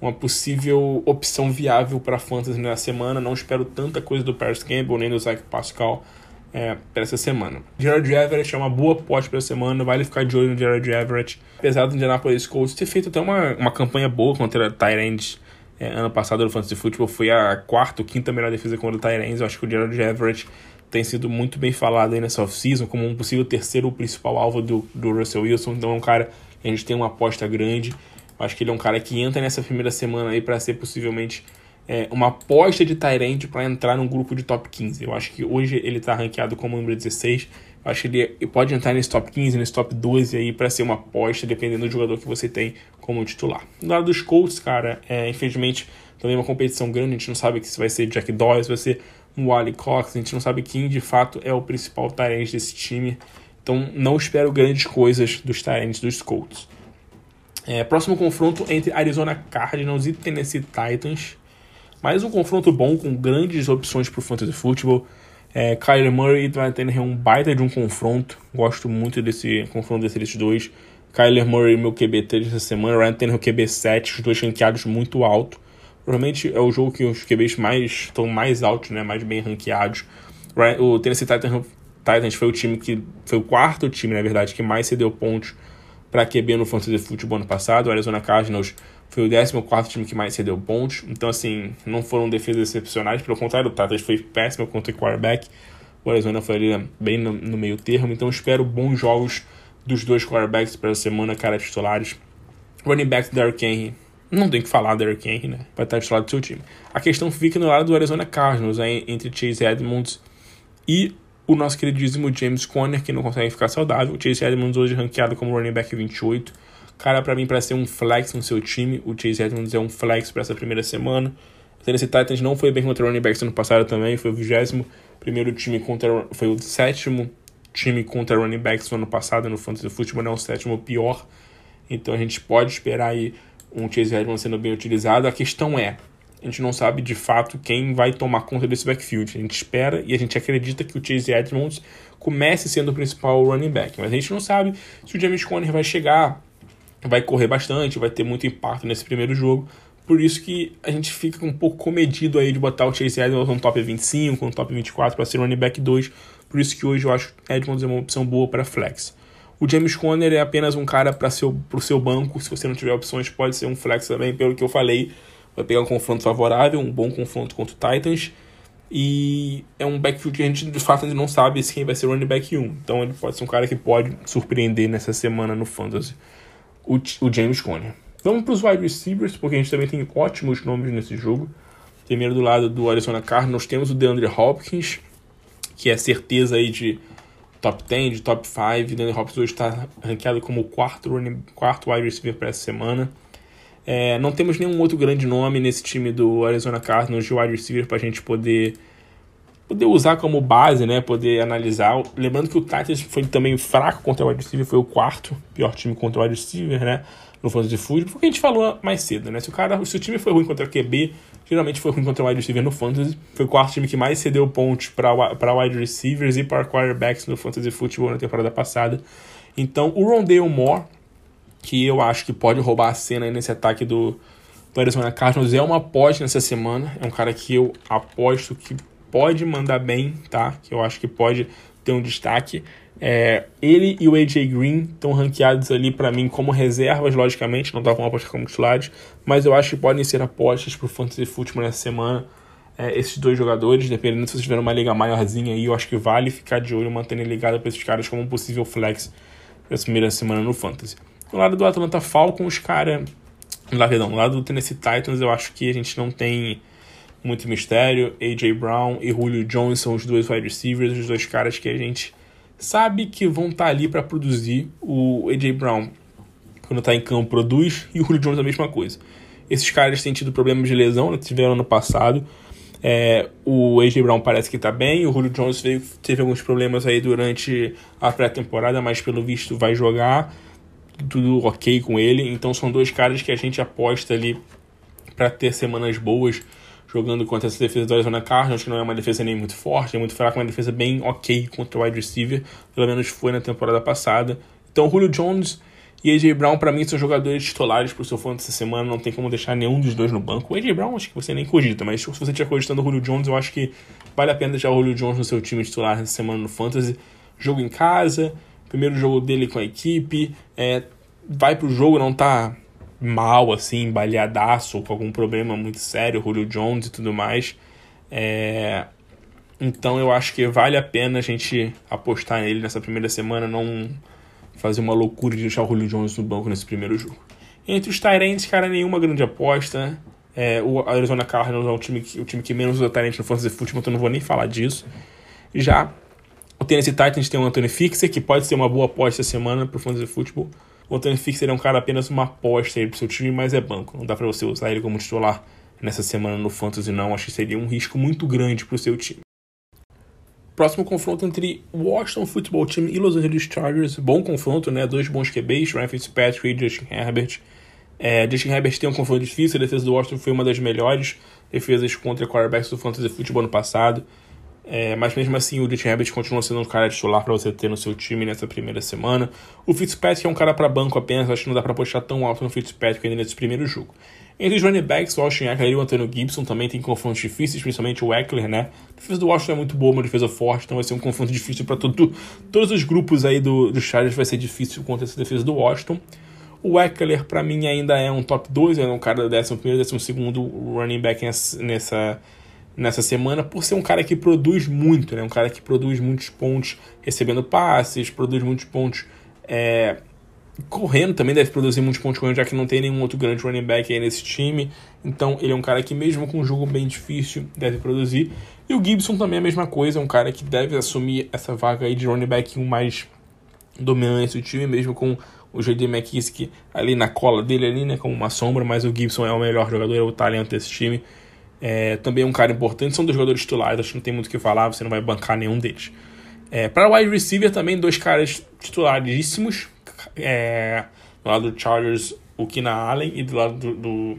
uma possível opção viável para fantasy na semana. Não espero tanta coisa do Paris Campbell nem do Zach Pascal é, para essa semana. Gerard Everett é uma boa pote para a semana, vale ficar de olho no Gerard Everett. Apesar do Indianapolis Colts ter feito até uma, uma campanha boa contra a Tyrande é, ano passado no Fantasy Football, foi a quarta ou quinta melhor defesa contra o Tyrande. Eu acho que o Gerard Everett tem sido muito bem falado aí nessa off-season como um possível terceiro principal alvo do, do Russell Wilson. Então é um cara que a gente tem uma aposta grande. Eu acho que ele é um cara que entra nessa primeira semana aí para ser possivelmente é, uma aposta de Tyrande para entrar num grupo de top 15. Eu acho que hoje ele está ranqueado como número 16. Acho que ele pode entrar nesse top 15, nesse top 12 aí para ser uma aposta, dependendo do jogador que você tem como titular. No lado dos Colts, cara, é, infelizmente também é uma competição grande. A gente não sabe se vai ser Jack Doyle, se vai ser um Wally Cox. A gente não sabe quem de fato é o principal Tyrande desse time. Então não espero grandes coisas dos Tyrands dos Colts. É, próximo confronto entre Arizona Cardinals e Tennessee Titans. Mais um confronto bom com grandes opções para o fantasy football. É, Kyler Murray vai ter um baita de um confronto. Gosto muito desse confronto desses dois. Kyler Murray, meu QB3 essa semana. Ryan Tannehill, QB7. Os dois ranqueados muito alto. Provavelmente é o jogo que os QBs mais estão mais altos, né? Mais bem ranqueados. O Tennessee Titans, Titans foi o time que foi o quarto time, na verdade, que mais cedeu pontos para QB no fantasy football ano passado. O Arizona Cardinals foi o 14 time que mais cedeu pontos. Então, assim, não foram defesas excepcionais. Pelo contrário, o Tatas foi péssimo contra o quarterback. O Arizona foi ali bem no, no meio termo. Então, espero bons jogos dos dois quarterbacks para a semana, cara, titulares. Running back Derrick Henry. Não tem que falar Derrick Henry, né? Vai estar titular do seu time. A questão fica no lado do Arizona Cardinals, entre Chase Edmonds e o nosso queridíssimo James Conner, que não consegue ficar saudável. O Chase Edmonds hoje ranqueado como running back 28 cara para mim para ser um flex no seu time. O Chase Edmonds é um flex para essa primeira semana. O Tennessee Titans não foi bem contra o running backs ano passado também, foi o vigésimo primeiro time contra foi o sétimo time contra running backs no ano passado no fantasy football, não é o sétimo pior. Então a gente pode esperar aí um Chase Edmonds sendo bem utilizado. A questão é, a gente não sabe de fato quem vai tomar conta desse backfield. A gente espera e a gente acredita que o Chase Edmonds comece sendo o principal running back, mas a gente não sabe se o James Conner vai chegar vai correr bastante, vai ter muito impacto nesse primeiro jogo. Por isso que a gente fica um pouco comedido aí de botar o Chase Edmonds no top 25, no top 24 para ser running back 2. Por isso que hoje eu acho que Edmonds é uma opção boa para flex. O James Conner é apenas um cara para seu seu banco. Se você não tiver opções, pode ser um flex também, pelo que eu falei. Vai pegar um confronto favorável, um bom confronto contra o Titans. E é um backfield que a gente de fato não sabe se quem vai ser running back 1. Então ele pode ser um cara que pode surpreender nessa semana no Fantasy o, o James Conner. Vamos para os wide receivers, porque a gente também tem ótimos nomes nesse jogo. Primeiro do lado do Arizona Cardinals temos o DeAndre Hopkins, que é certeza aí de top 10, de top 5. O DeAndre Hopkins hoje está ranqueado como o quarto, quarto wide receiver para essa semana. É, não temos nenhum outro grande nome nesse time do Arizona Cardinals de wide receiver para a gente poder poder usar como base, né? Poder analisar. Lembrando que o Titans foi também fraco contra o wide receiver, foi o quarto pior time contra o wide receiver, né? No fantasy football, porque a gente falou mais cedo, né? Se o cara, se o time foi ruim contra o QB, geralmente foi ruim contra o wide receiver no fantasy. Foi o quarto time que mais cedeu pontos para wide receivers e para quarterbacks no fantasy football na temporada passada. Então, o Rondale Moore, que eu acho que pode roubar a cena nesse ataque do, do Arizona Cardinals, é uma aposta nessa semana. É um cara que eu aposto que pode mandar bem, tá? Que eu acho que pode ter um destaque. É, ele e o AJ Green estão ranqueados ali para mim como reservas, logicamente, não estavam apostas como titulares, mas eu acho que podem ser apostas para o Fantasy Football nessa semana. É, esses dois jogadores, dependendo se vocês tiverem uma liga maiorzinha aí, eu acho que vale ficar de olho, mantendo ligado para esses caras como um possível flex nessa primeira semana no Fantasy. Do lado do Atlanta Falcons, cara, lá, perdão, do lado do Tennessee Titans, eu acho que a gente não tem muito mistério. AJ Brown e Julio Jones são os dois wide receivers, os dois caras que a gente sabe que vão estar tá ali para produzir. O AJ Brown, quando está em campo, produz, e o Julio Jones a mesma coisa. Esses caras têm tido problemas de lesão, né, tiveram ano passado. É, o AJ Brown parece que está bem, o Julio Jones veio, teve alguns problemas aí durante a pré-temporada, mas pelo visto vai jogar. Tudo ok com ele. Então são dois caras que a gente aposta ali para ter semanas boas jogando contra essa defesa do Arizona Cardinals, que não é uma defesa nem muito forte, é muito fraca, é uma defesa bem ok contra o wide receiver, pelo menos foi na temporada passada. Então, Julio Jones e AJ Brown, para mim, são jogadores titulares pro seu fã dessa semana, não tem como deixar nenhum dos dois no banco. O AJ Brown, acho que você nem cogita, mas se você estiver cogitando o Julio Jones, eu acho que vale a pena deixar o Julio Jones no seu time titular nessa semana no Fantasy. Jogo em casa, primeiro jogo dele com a equipe, é, vai pro jogo, não tá mal, assim, baleadaço, com algum problema muito sério, Julio Jones e tudo mais. É... Então eu acho que vale a pena a gente apostar nele nessa primeira semana, não fazer uma loucura de deixar o Julio Jones no banco nesse primeiro jogo. Entre os Tyrants, cara, nenhuma grande aposta. É, o Arizona Cardinals é o time, que, o time que menos usa Tyrant no Fantasy Football, então não vou nem falar disso. Já o Tennessee Titans tem o Anthony Fixer, que pode ser uma boa aposta essa semana para o Fantasy Football. O Anthony Fixer é um cara apenas uma aposta aí pro seu time, mas é banco. Não dá para você usar ele como titular nessa semana no Fantasy, não. Acho que seria um risco muito grande pro seu time. Próximo confronto entre Washington Football Team e Los Angeles Chargers. Bom confronto, né? Dois bons QBs, Ryan Fitzpatrick e Justin Herbert. É, Justin Herbert tem um confronto difícil, a defesa do Washington foi uma das melhores defesas contra quarterbacks do Fantasy Football ano passado. É, mas mesmo assim, o Justin Herbert continua sendo um cara titular para você ter no seu time nessa primeira semana. O Fitzpatrick é um cara para banco apenas, acho que não dá para postar tão alto no Fitzpatrick ainda nesse primeiro jogo. Entre os running backs, o Austin Eckler e o Antonio Gibson também tem confrontos difíceis, principalmente o Eckler, né? A defesa do Washington é muito boa, uma defesa forte, então vai ser um confronto difícil para todos os grupos aí do, do Chargers, vai ser difícil contra essa defesa do Washington. O Eckler, para mim, ainda é um top 2, é um cara do 11 º 12 running back nessa nessa semana por ser um cara que produz muito, né? Um cara que produz muitos pontos recebendo passes, produz muitos pontos é, correndo também, deve produzir muitos pontos correndo, já que não tem nenhum outro grande running back aí nesse time. Então ele é um cara que mesmo com um jogo bem difícil deve produzir. E o Gibson também é a mesma coisa, é um cara que deve assumir essa vaga aí de running back um mais dominante do time, mesmo com o J.D. McKissick ali na cola dele ali, né, como uma sombra, mas o Gibson é o melhor jogador, é o talento desse time é, também é um cara importante, são dois jogadores titulares, acho que não tem muito o que falar, você não vai bancar nenhum deles. É, para wide receiver também, dois caras titularíssimos, é, do lado do Chargers, o Keenan Allen, e do lado do, do,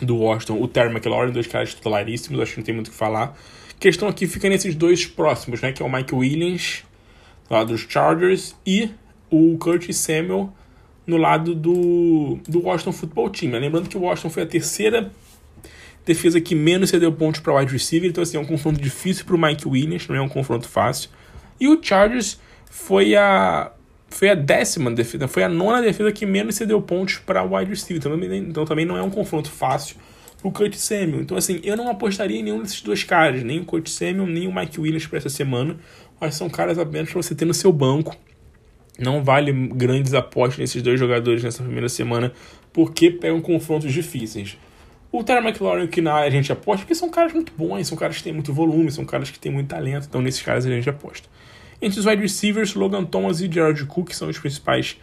do Washington, o Terry McLaurin, dois caras titularíssimos, acho que não tem muito o que falar. A questão aqui fica nesses dois próximos, né, que é o Mike Williams, do lado dos Chargers, e o Curtis Samuel, no lado do, do Washington Football Team. Lembrando que o Washington foi a terceira defesa que menos cedeu pontos para wide receiver, então assim, é um confronto difícil para o Mike Williams, não é um confronto fácil. E o Chargers foi a foi a décima defesa, foi a nona defesa que menos cedeu pontos para wide receiver, então também, então também não é um confronto fácil para o Kurt Samuel. Então assim, eu não apostaria em nenhum desses dois caras, nem o Kurt Samuel, nem o Mike Williams para essa semana, mas são caras apenas para você ter no seu banco. Não vale grandes apostas nesses dois jogadores nessa primeira semana, porque pegam confrontos difíceis. O Terry McLaurin, que na a gente aposta, porque são caras muito bons, são caras que têm muito volume, são caras que têm muito talento, então nesses caras a gente aposta. Entre os wide receivers, Logan Thomas e Jared Cook são os principais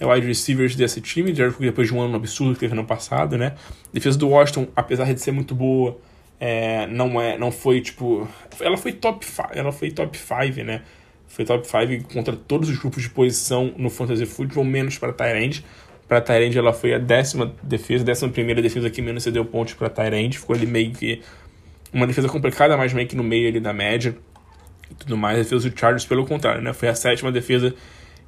é, wide receivers desse time. Jared Cook depois de um ano absurdo que teve no passado, né? A defesa do Washington, apesar de ser muito boa, É, não é, não foi tipo, ela foi top, ela foi top 5, né? Foi top 5 contra todos os grupos de posição no Fantasy Football, menos para Tyrande. Para Tyrande ela foi a décima defesa, décima primeira defesa que menos cedeu pontos para Tyrande. Ficou ali meio que uma defesa complicada, mas meio que no meio ali da média e tudo mais. A defesa do Chargers, pelo contrário, né? Foi a sétima defesa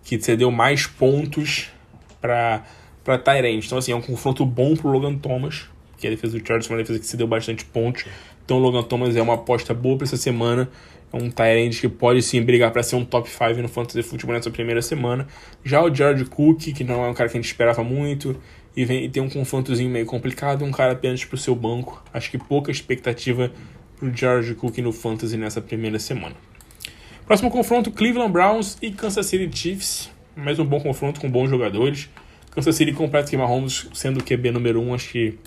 que cedeu mais pontos para para Tyrande. Então, assim, é um confronto bom pro Logan Thomas, que a defesa do Chargers é uma defesa que cedeu bastante pontos. Então, o Logan Thomas é uma aposta boa para essa semana. É um Tyrande que pode sim brigar para ser um top 5 no Fantasy Football nessa primeira semana. Já o Jared Cook, que não é um cara que a gente esperava muito, e, vem, e tem um confrontozinho meio complicado, um cara apenas para o seu banco. Acho que pouca expectativa para o Jared Cook no Fantasy nessa primeira semana. Próximo confronto: Cleveland Browns e Kansas City Chiefs. Mais um bom confronto com bons jogadores. Kansas City com Patrick Mahomes sendo o QB número 1, um, acho que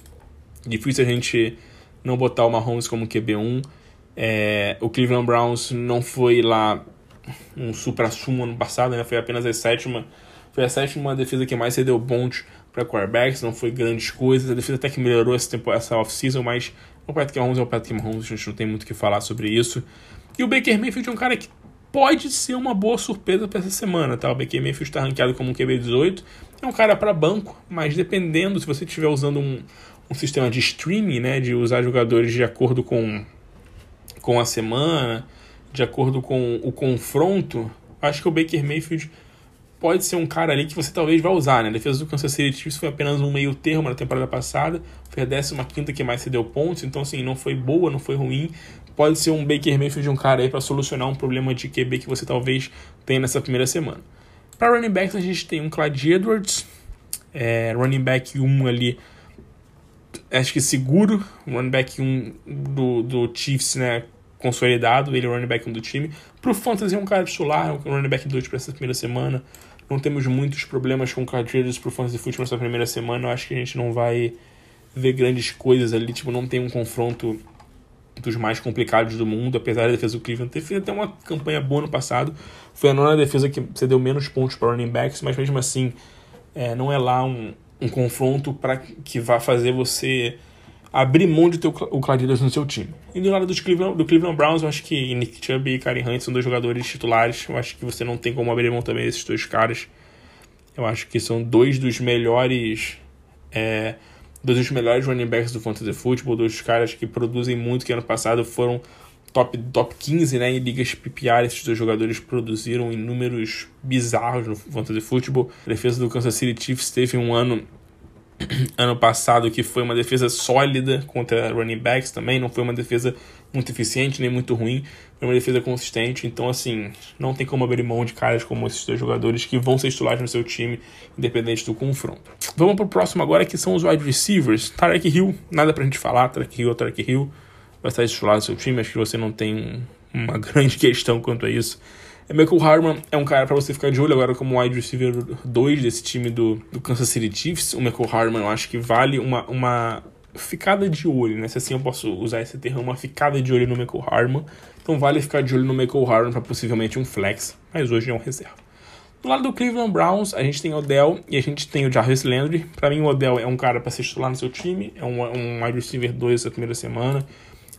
difícil a gente não botar o Mahomes como QB1. É, o Cleveland Browns não foi lá um supra-sumo ano passado, né? Foi apenas a sétima. Foi a sétima defesa que mais cedeu pontos para quarterbacks, não foi grandes coisas. A defesa até que melhorou essa, essa off-season, mas o Patrick Mahomes é o Patrick Mahomes, a gente não tem muito o que falar sobre isso. E o Baker Mayfield é um cara que pode ser uma boa surpresa para essa semana, tá? O Baker Mayfield está ranqueado como um QB18, é um cara para banco, mas dependendo, se você estiver usando um, um sistema de streaming, né, de usar jogadores de acordo com, com a semana, de acordo com o confronto, acho que o Baker Mayfield pode ser um cara ali que você talvez vá usar, né? A defesa do Kansas City Chiefs foi apenas um meio termo na temporada passada, foi a 15 que mais se deu pontos, então assim, não foi boa, não foi ruim, pode ser um Baker Mayfield um cara aí para solucionar um problema de QB que você talvez tenha nessa primeira semana. Para running backs a gente tem um Clyde Edwards, é, running back 1 ali, acho que seguro, running back 1 do, do Chiefs, né, consolidado, ele é o running back 1 do time. Pro Fantasy é um cara titular, um running back 2 para essa primeira semana. Não temos muitos problemas com Edwards pro Fantasy Football nessa primeira semana, eu acho que a gente não vai ver grandes coisas ali, tipo, não tem um confronto dos mais complicados do mundo, apesar da defesa do Cleveland ter feito até uma campanha boa no passado. Foi a nona defesa que cedeu menos pontos para running backs, mas mesmo assim é, não é lá um, um confronto para que vá fazer você abrir mão de ter o Cladidas no seu time. E do lado Cleveland, do Cleveland Browns, eu acho que Nick Chubb e Karen Hunt são dois jogadores titulares. Eu acho que você não tem como abrir mão também desses dois caras. Eu acho que são dois dos melhores é, dois dos melhores running backs do Fantasy Football, dois caras que produzem muito, que ano passado foram top, top 15 né, em ligas PPR. Esses dois jogadores produziram em números bizarros no Fantasy Football. A defesa do Kansas City Chiefs teve um ano *clears throat* ano passado que foi uma defesa sólida contra running backs também, não foi uma defesa muito eficiente nem muito ruim, foi uma defesa consistente, então assim, não tem como abrir mão de caras como esses dois jogadores que vão ser titulares no seu time, independente do confronto. Vamos pro próximo agora que são os wide receivers. Tarek Hill, nada pra gente falar, Tarek Hill ou Tarek Hill vai estar titular no seu time, acho que você não tem uma *laughs* grande questão quanto a isso. É Michael Harman é um cara para você ficar de olho agora como wide receiver 2 desse time do, do Kansas City Chiefs. O Michael Harman eu acho que vale uma, uma ficada de olho, né? Se assim eu posso usar esse termo, uma ficada de olho no Michael Harman. Então vale ficar de olho no Michael Harman para possivelmente um flex, mas hoje é um reserva. Do lado do Cleveland Browns, a gente tem o Odell e a gente tem o Jarvis Landry. Para mim, o Odell é um cara para ser titular no seu time, é um, um wide receiver 2 essa primeira semana.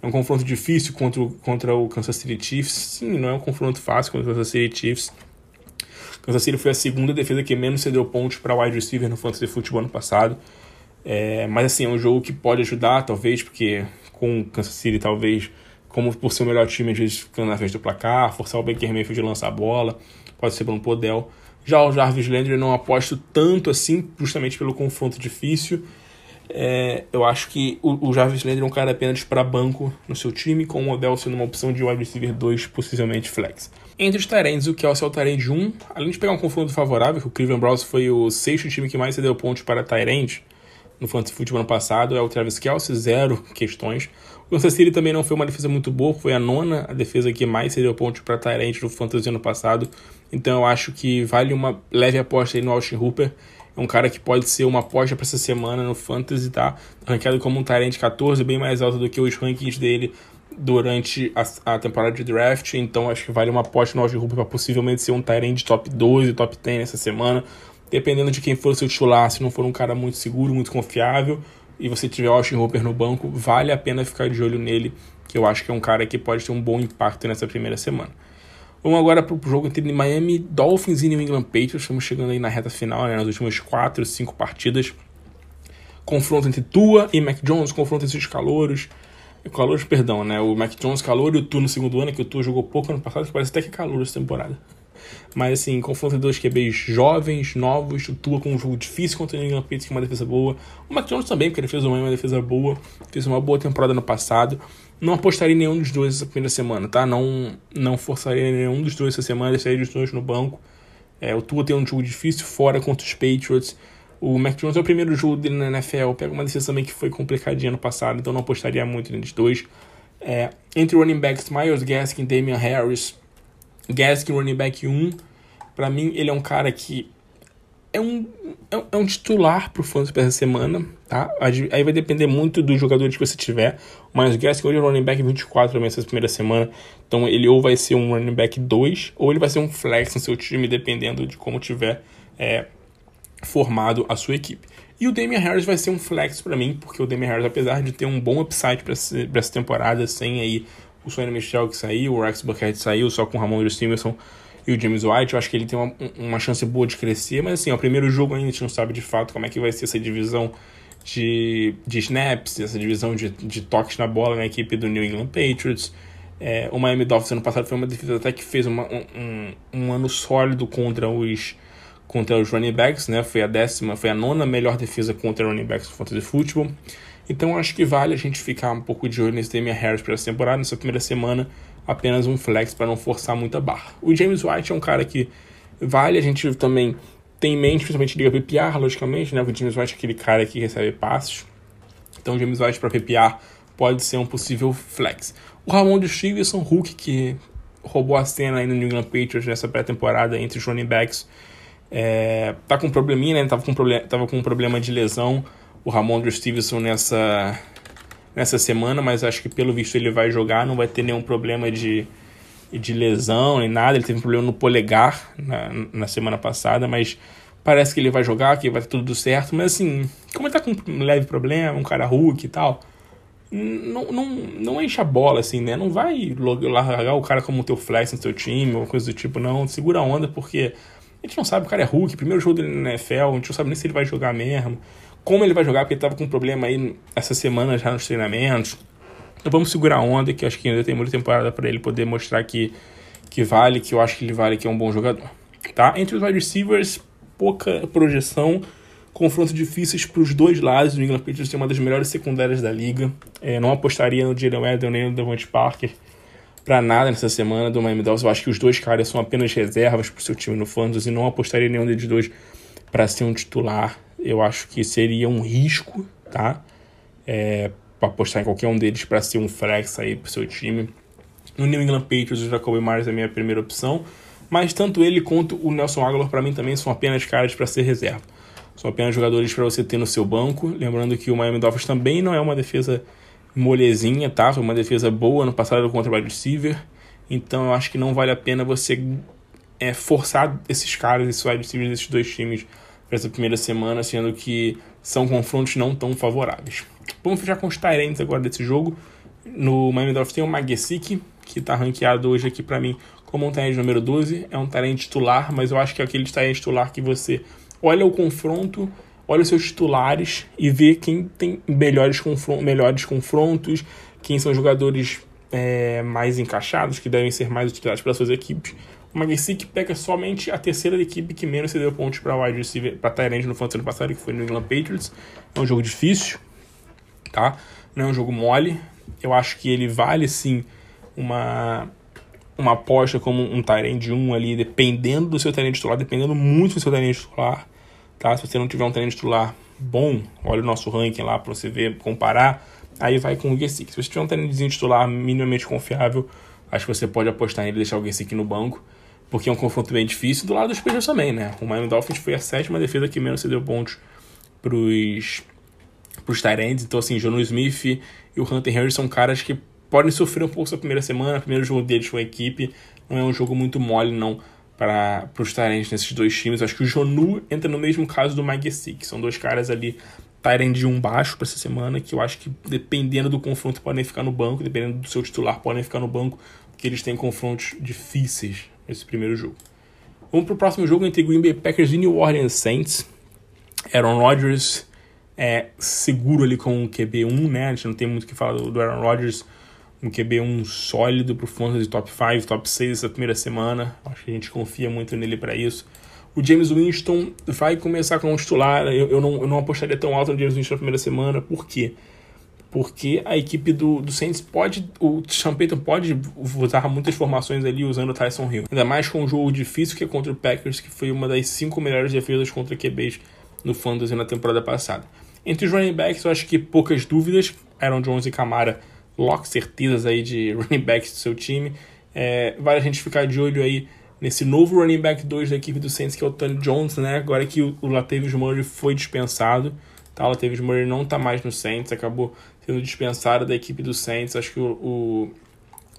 É um confronto difícil contra o, contra o Kansas City Chiefs. Sim, não é um confronto fácil contra o Kansas City Chiefs. Kansas City foi a segunda defesa que menos cedeu pontos para wide receiver no Fantasy Football ano passado. É, mas assim, é um jogo que pode ajudar, talvez, porque com o Kansas City, talvez, como por ser o melhor time, às vezes ficando na frente do placar, forçar o Baker Mayfield de lançar a bola, pode ser um Podel. Já o Jarvis Landry não aposto tanto assim, justamente pelo confronto difícil. É, eu acho que o, o Jarvis Landry é um cara apenas para banco no seu time, com o Odell sendo uma opção de wide receiver 2, possivelmente flex. Entre os Tyrants, o Kelsey é o Tyrant 1, além de pegar um confronto favorável, que o Cleveland Browns foi o sexto time que mais cedeu pontos para Tyrant no Fantasy Football ano passado, é o Travis Kelsey, zero *laughs* questões. O Kansas City também não foi uma defesa muito boa, foi a nona a defesa que mais cedeu pontos para Tyrant no Fantasy ano passado, então eu acho que vale uma leve aposta aí no Austin Hooper, é um cara que pode ser uma aposta para essa semana no Fantasy, tá? Ranqueado como um Tyrant 14, bem mais alto do que os rankings dele durante a, a temporada de draft. Então acho que vale uma aposta no Austin Hooper para possivelmente ser um Tyrant top 12, top 10 nessa semana. Dependendo de quem for o seu titular, se não for um cara muito seguro, muito confiável, e você tiver Austin Hooper no banco, vale a pena ficar de olho nele, que eu acho que é um cara que pode ter um bom impacto nessa primeira semana. Vamos agora para o jogo entre Miami Dolphins e New England Patriots. Estamos chegando aí na reta final, né, nas últimas 4, 5 partidas. Confronto entre Tua e Mac Jones, confronto entre os calouros. Calouros, perdão, né? O Mac Jones calor e o Tua no segundo ano, que o Tua jogou pouco ano passado, que parece até que é calor essa temporada. Mas assim, confronto entre dois QBs jovens, novos, o Tua com um jogo difícil contra o New England Patriots, que é uma defesa boa. O Mac Jones também, porque ele fez uma defesa boa, fez uma boa temporada no passado. Não apostaria em nenhum dos dois essa primeira semana, tá? Não, não forçaria nenhum dos dois essa semana, deixaria os dois no banco. É, o Tua tem um jogo difícil fora contra os Patriots. O Mac Jones é o primeiro jogo dele na NFL. Pega uma decisão também que foi complicadinha no passado, então não apostaria muito entre dois. É, entre running backs, Myers Gaskin e Damian Harris. Gaskin, running back 1. Para mim, ele é um cara que é um, é, é um titular pro Fantasy para essa semana, tá? Aí vai depender muito dos jogadores que você tiver. Mas Gaskin hoje é running back 24 também essa primeira semana. Então ele ou vai ser um running back 2 ou ele vai ser um flex no seu time, dependendo de como tiver é, formado a sua equipe. E o Damian Harris vai ser um flex para mim, porque o Damian Harris, apesar de ter um bom upside para essa temporada, sem aí o Sonny Michel que saiu, o Rex Buckhead saiu, só com o Ramon Stevenson e o James White, eu acho que ele tem uma, uma chance boa de crescer, mas assim, o primeiro jogo ainda a gente não sabe de fato como é que vai ser essa divisão de, de snaps, essa divisão de, de toques na bola na equipe do New England Patriots. É, o Miami Dolphins ano passado foi uma defesa até que fez uma, um, um, ano sólido contra os contra os running backs, né? Foi a décima, foi a nona melhor defesa contra running backs do Fantasy Football. Então acho que vale a gente ficar um pouco de olho nesse Damian Harris para essa temporada, nessa primeira semana, apenas um flex para não forçar muita barra. O James White é um cara que vale a gente também tem em mente, principalmente liga PPR, logicamente, né? O James White é aquele cara que recebe passos. Então o James White para PPR pode ser um possível flex. O Ramon de Stevenson, Hulk, que roubou a cena aí no New England Patriots nessa pré-temporada entre os running backs, é, tá com um probleminha, né? Tava com, problem tava com um problema de lesão. O Ramon Stevenson nessa, nessa semana, mas acho que pelo visto ele vai jogar, não vai ter nenhum problema de, de lesão nem nada. Ele teve um problema no polegar na, na semana passada, mas parece que ele vai jogar, que vai ter tudo certo. Mas assim, como ele tá com um leve problema, um cara Hulk e tal, não, não, não enche a bola, assim, né? Não vai largar o cara como teu flex no teu time ou coisa do tipo, não. Segura a onda, porque a gente não sabe, o cara é Hulk, primeiro jogo dele na NFL, a gente não sabe nem se ele vai jogar mesmo, como ele vai jogar, porque ele tava com um problema aí essa semana já nos treinamentos. Então vamos segurar a onda, que acho que ainda tem muita temporada para ele poder mostrar que, que vale, que eu acho que ele vale, que é um bom jogador. Tá? Entre os wide receivers, pouca projeção, confrontos difíceis para os dois lados. O England Patriots tem uma das melhores secundárias da liga. É, não apostaria no Jalen Edel nem no Devontae Parker para nada nessa semana do Miami Dolphins. Eu acho que os dois caras são apenas reservas para o seu time no Fantasy e não apostaria nenhum deles dois para ser um titular. Eu acho que seria um risco, tá? É, para apostar em qualquer um deles para ser um flex aí para o seu time. No New England Patriots, o Jacoby Myers é a minha primeira opção, mas tanto ele quanto o Nelson Aguilar para mim também são apenas caras para ser reserva. São apenas jogadores para você ter no seu banco. Lembrando que o Miami Dolphins também não é uma defesa molezinha, tá? Foi uma defesa boa no passado contra o receiver. Então eu acho que não vale a pena você é, forçar esses caras, esses wide receivers desses dois times para essa primeira semana, sendo que são confrontos não tão favoráveis. Vamos fechar com os Tyrants agora desse jogo. No Miami Dolphins tem o Magesic, que está ranqueado hoje aqui para mim como um Tyrant número 12. É um Tyrant titular, mas eu acho que é aquele Tyrant titular que você olha o confronto olha os seus titulares e vê quem tem melhores, confron melhores confrontos, quem são jogadores é, mais encaixados, que devem ser mais utilizados pelas suas equipes. McGissick pega somente a terceira equipe que menos cedeu pontos para wide receiver, para Tyrande no fantasy ano passado, que foi no England Patriots. É um jogo difícil, tá? Não é um jogo mole. Eu acho que ele vale sim uma uma aposta como um Tyrande 1 ali, dependendo do seu Tyrande titular, dependendo muito do seu Tyrande titular. Tá? Se você não tiver um treino titular bom, olha o nosso ranking lá para você ver, comparar, aí vai com o Gesick. Se você tiver um treino titular minimamente confiável, acho que você pode apostar nele e deixar o Gesick no banco, porque é um confronto bem difícil do lado dos Patriots também, né? O Miami Dolphins foi a sétima defesa que menos cedeu pontos pros, pros Tyrants, então assim, Jono Smith e o Hunter Harris são caras que podem sofrer um pouco essa primeira semana, o primeiro jogo deles foi a equipe, não é um jogo muito mole não, para os Tyrants nesses dois times. Acho que o Jonu entra no mesmo caso do Mike Gesicki. São dois caras ali Tyrande de um baixo para essa semana, que eu acho que dependendo do confronto podem ficar no banco, dependendo do seu titular podem ficar no banco, porque eles têm confrontos difíceis nesse primeiro jogo. Vamos para o próximo jogo entre Green Bay Packers e New Orleans Saints. Aaron Rodgers é seguro ali com o QB1, né? A gente não tem muito o que falar do Aaron Rodgers. Um QB1 sólido para o Fantasy Top 5, Top 6 essa primeira semana. Acho que a gente confia muito nele para isso. O James Winston vai começar como titular. Eu, eu, não, eu não apostaria tão alto no James Winston na primeira semana. Por quê? Porque a equipe do, do Saints pode. O Sean Payton pode usar muitas formações ali usando o Tyson Hill. Ainda mais com um jogo difícil que é contra o Packers, que foi uma das cinco melhores defesas contra QBs no Fantasy na temporada passada. Entre os running backs, eu acho que poucas dúvidas. Aaron Jones e Camara, lock certezas aí de *laughs* running backs do seu time. É, vale a gente ficar de olho aí nesse novo running back 2 da equipe do Saints, que é o Tony Jones, né? Agora que o, o Latavius Murray foi dispensado, tá? O Latavius Murray não tá mais no Saints, acabou sendo dispensado da equipe do Saints. Acho que o,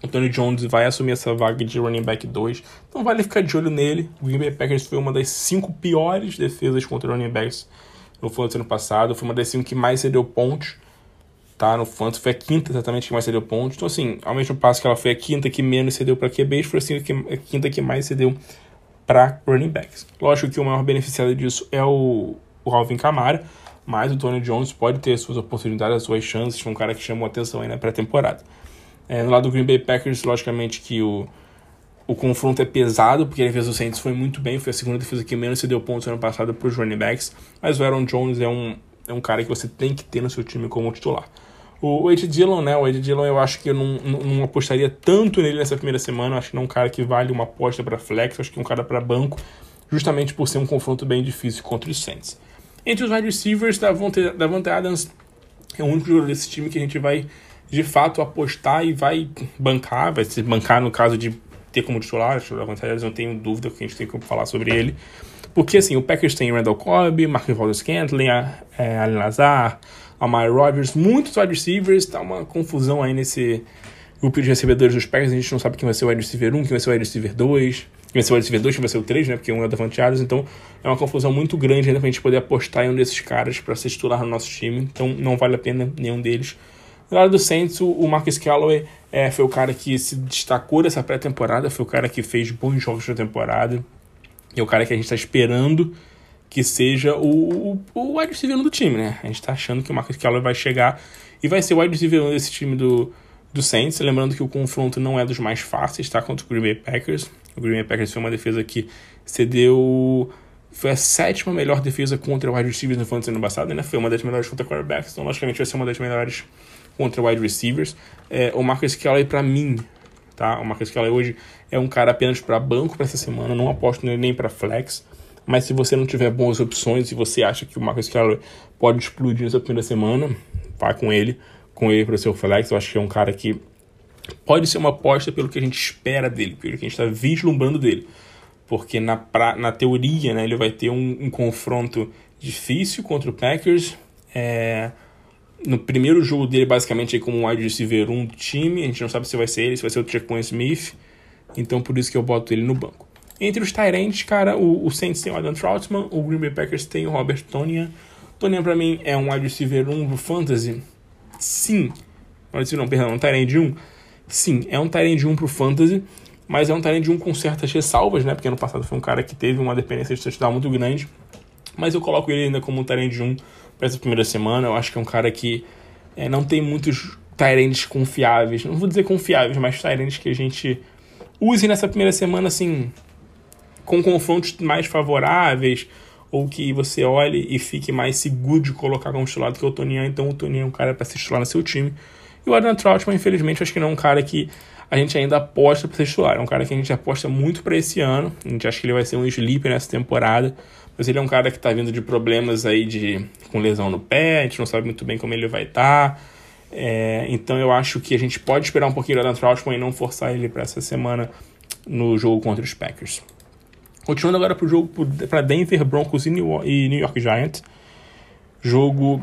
o, Tony Jones vai assumir essa vaga de running back 2. Então vale ficar de olho nele. O Green Bay Packers foi uma das cinco piores defesas contra running backs no ano passado. Foi uma das cinco que mais cedeu pontos tá? No Fantasy foi a quinta exatamente que mais cedeu pontos. Então, assim, ao mesmo passo que ela foi a quinta que menos cedeu para QBs, foi assim, a quinta que mais cedeu para running backs. Lógico que o maior beneficiado disso é o, o Alvin Kamara, mas o Tony Jones pode ter suas oportunidades, suas chances. Foi um cara que chamou atenção aí na pré-temporada. É, no lado do Green Bay Packers, logicamente que o, o confronto é pesado, porque a defesa do Saints foi muito bem, foi a segunda defesa que menos cedeu pontos ano passado para os running backs, mas o Aaron Jones é um, é um cara que você tem que ter no seu time como titular. O Ed Dillon, né? O Ed Dillon eu acho que eu não, não, não, apostaria tanto nele nessa primeira semana. Eu acho que não é um cara que vale uma aposta para flex. Acho que é um cara para banco, justamente por ser um confronto bem difícil contra os Saints. Entre os wide receivers, Davante, Davante Adams é o único jogador desse time que a gente vai de fato apostar e vai bancar. Vai se bancar no caso de ter como titular. Davante Adams não tenho dúvida que a gente tem que falar sobre ele. Porque assim, o Packers tem Randall Cobb, Mark Wallace Scantling, é, Allen Lazar Amari Rodgers, muitos wide receivers, tá uma confusão aí nesse grupo de recebedores dos Packers, a gente não sabe quem vai ser o wide receiver 1, quem vai ser o wide receiver 2, vai ser o wide receiver 2, quem vai ser o 3, né, porque um é o Davante Adams, então é uma confusão muito grande ainda pra gente poder apostar em um desses caras para ser titular no nosso time, então não vale a pena nenhum deles. No lado do Saints, o Marcus Callaway é, foi o cara que se destacou dessa pré-temporada, foi o cara que fez bons jogos na temporada, e é o cara que a gente está esperando que seja o, o, o wide receiver do time, né? A gente tá achando que o Marcus Callaway vai chegar e vai ser o wide receiver desse time do, do Saints. Lembrando que o confronto não é dos mais fáceis, tá? Contra o Green Bay Packers. O Green Bay Packers foi uma defesa que cedeu. Foi a sétima melhor defesa contra wide receivers no fantasy ano passado, né? Foi uma das melhores contra quarterbacks, então logicamente vai ser uma das melhores contra wide receivers. É, o Marcus Callaway, para mim, tá? O Marcus Callaway hoje é um cara apenas para banco para essa semana, não aposto nele nem para flex. Mas se você não tiver boas opções e você acha que o Marcus Callaway pode explodir nessa primeira semana, vá com ele, com ele para o seu flex. Eu acho que é um cara que pode ser uma aposta pelo que a gente espera dele, pelo que a gente está vislumbrando dele. Porque na, pra, na teoria né, ele vai ter um, um confronto difícil contra o Packers. É, no primeiro jogo dele, basicamente, é como um wide receiver 1 do time. A gente não sabe se vai ser ele, se vai ser o Trequan Smith. Então, por isso que eu boto ele no banco. Entre os Tyrants, cara, o, o Saints tem o Adam Troutman, o Green Bay Packers tem o Robert Tonian. Tonian, pra mim, é um wide receiver 1 do Fantasy? Sim. Não, perdão, um Tyrant 1? Sim, é um Tyrant 1 pro Fantasy, mas é um Tyrant 1 com certas ressalvas, né? Porque ano passado foi um cara que teve uma dependência de touchdown muito grande. Mas eu coloco ele ainda como um Tyrant 1 para essa primeira semana. Eu acho que é um cara que é, não tem muitos Tyrants confiáveis. Não vou dizer confiáveis, mas Tyrants que a gente use nessa primeira semana, assim, com confrontos mais favoráveis, ou que você olhe e fique mais seguro de colocar como titular que o Tonian, então o Tonian é um cara para se titular no seu time. E o Adam Troutman, infelizmente, acho que não é um cara que a gente ainda aposta para ser titular. É um cara que a gente aposta muito para esse ano. A gente acha que ele vai ser um sleeper nessa temporada. Mas ele é um cara que está vindo de problemas aí de com lesão no pé. A gente não sabe muito bem como ele vai estar. Tá. É, então eu acho que a gente pode esperar um pouquinho do Adam Troutman e não forçar ele para essa semana no jogo contra os Packers. Continuando agora para o jogo para Denver Broncos e New, York Giants. Jogo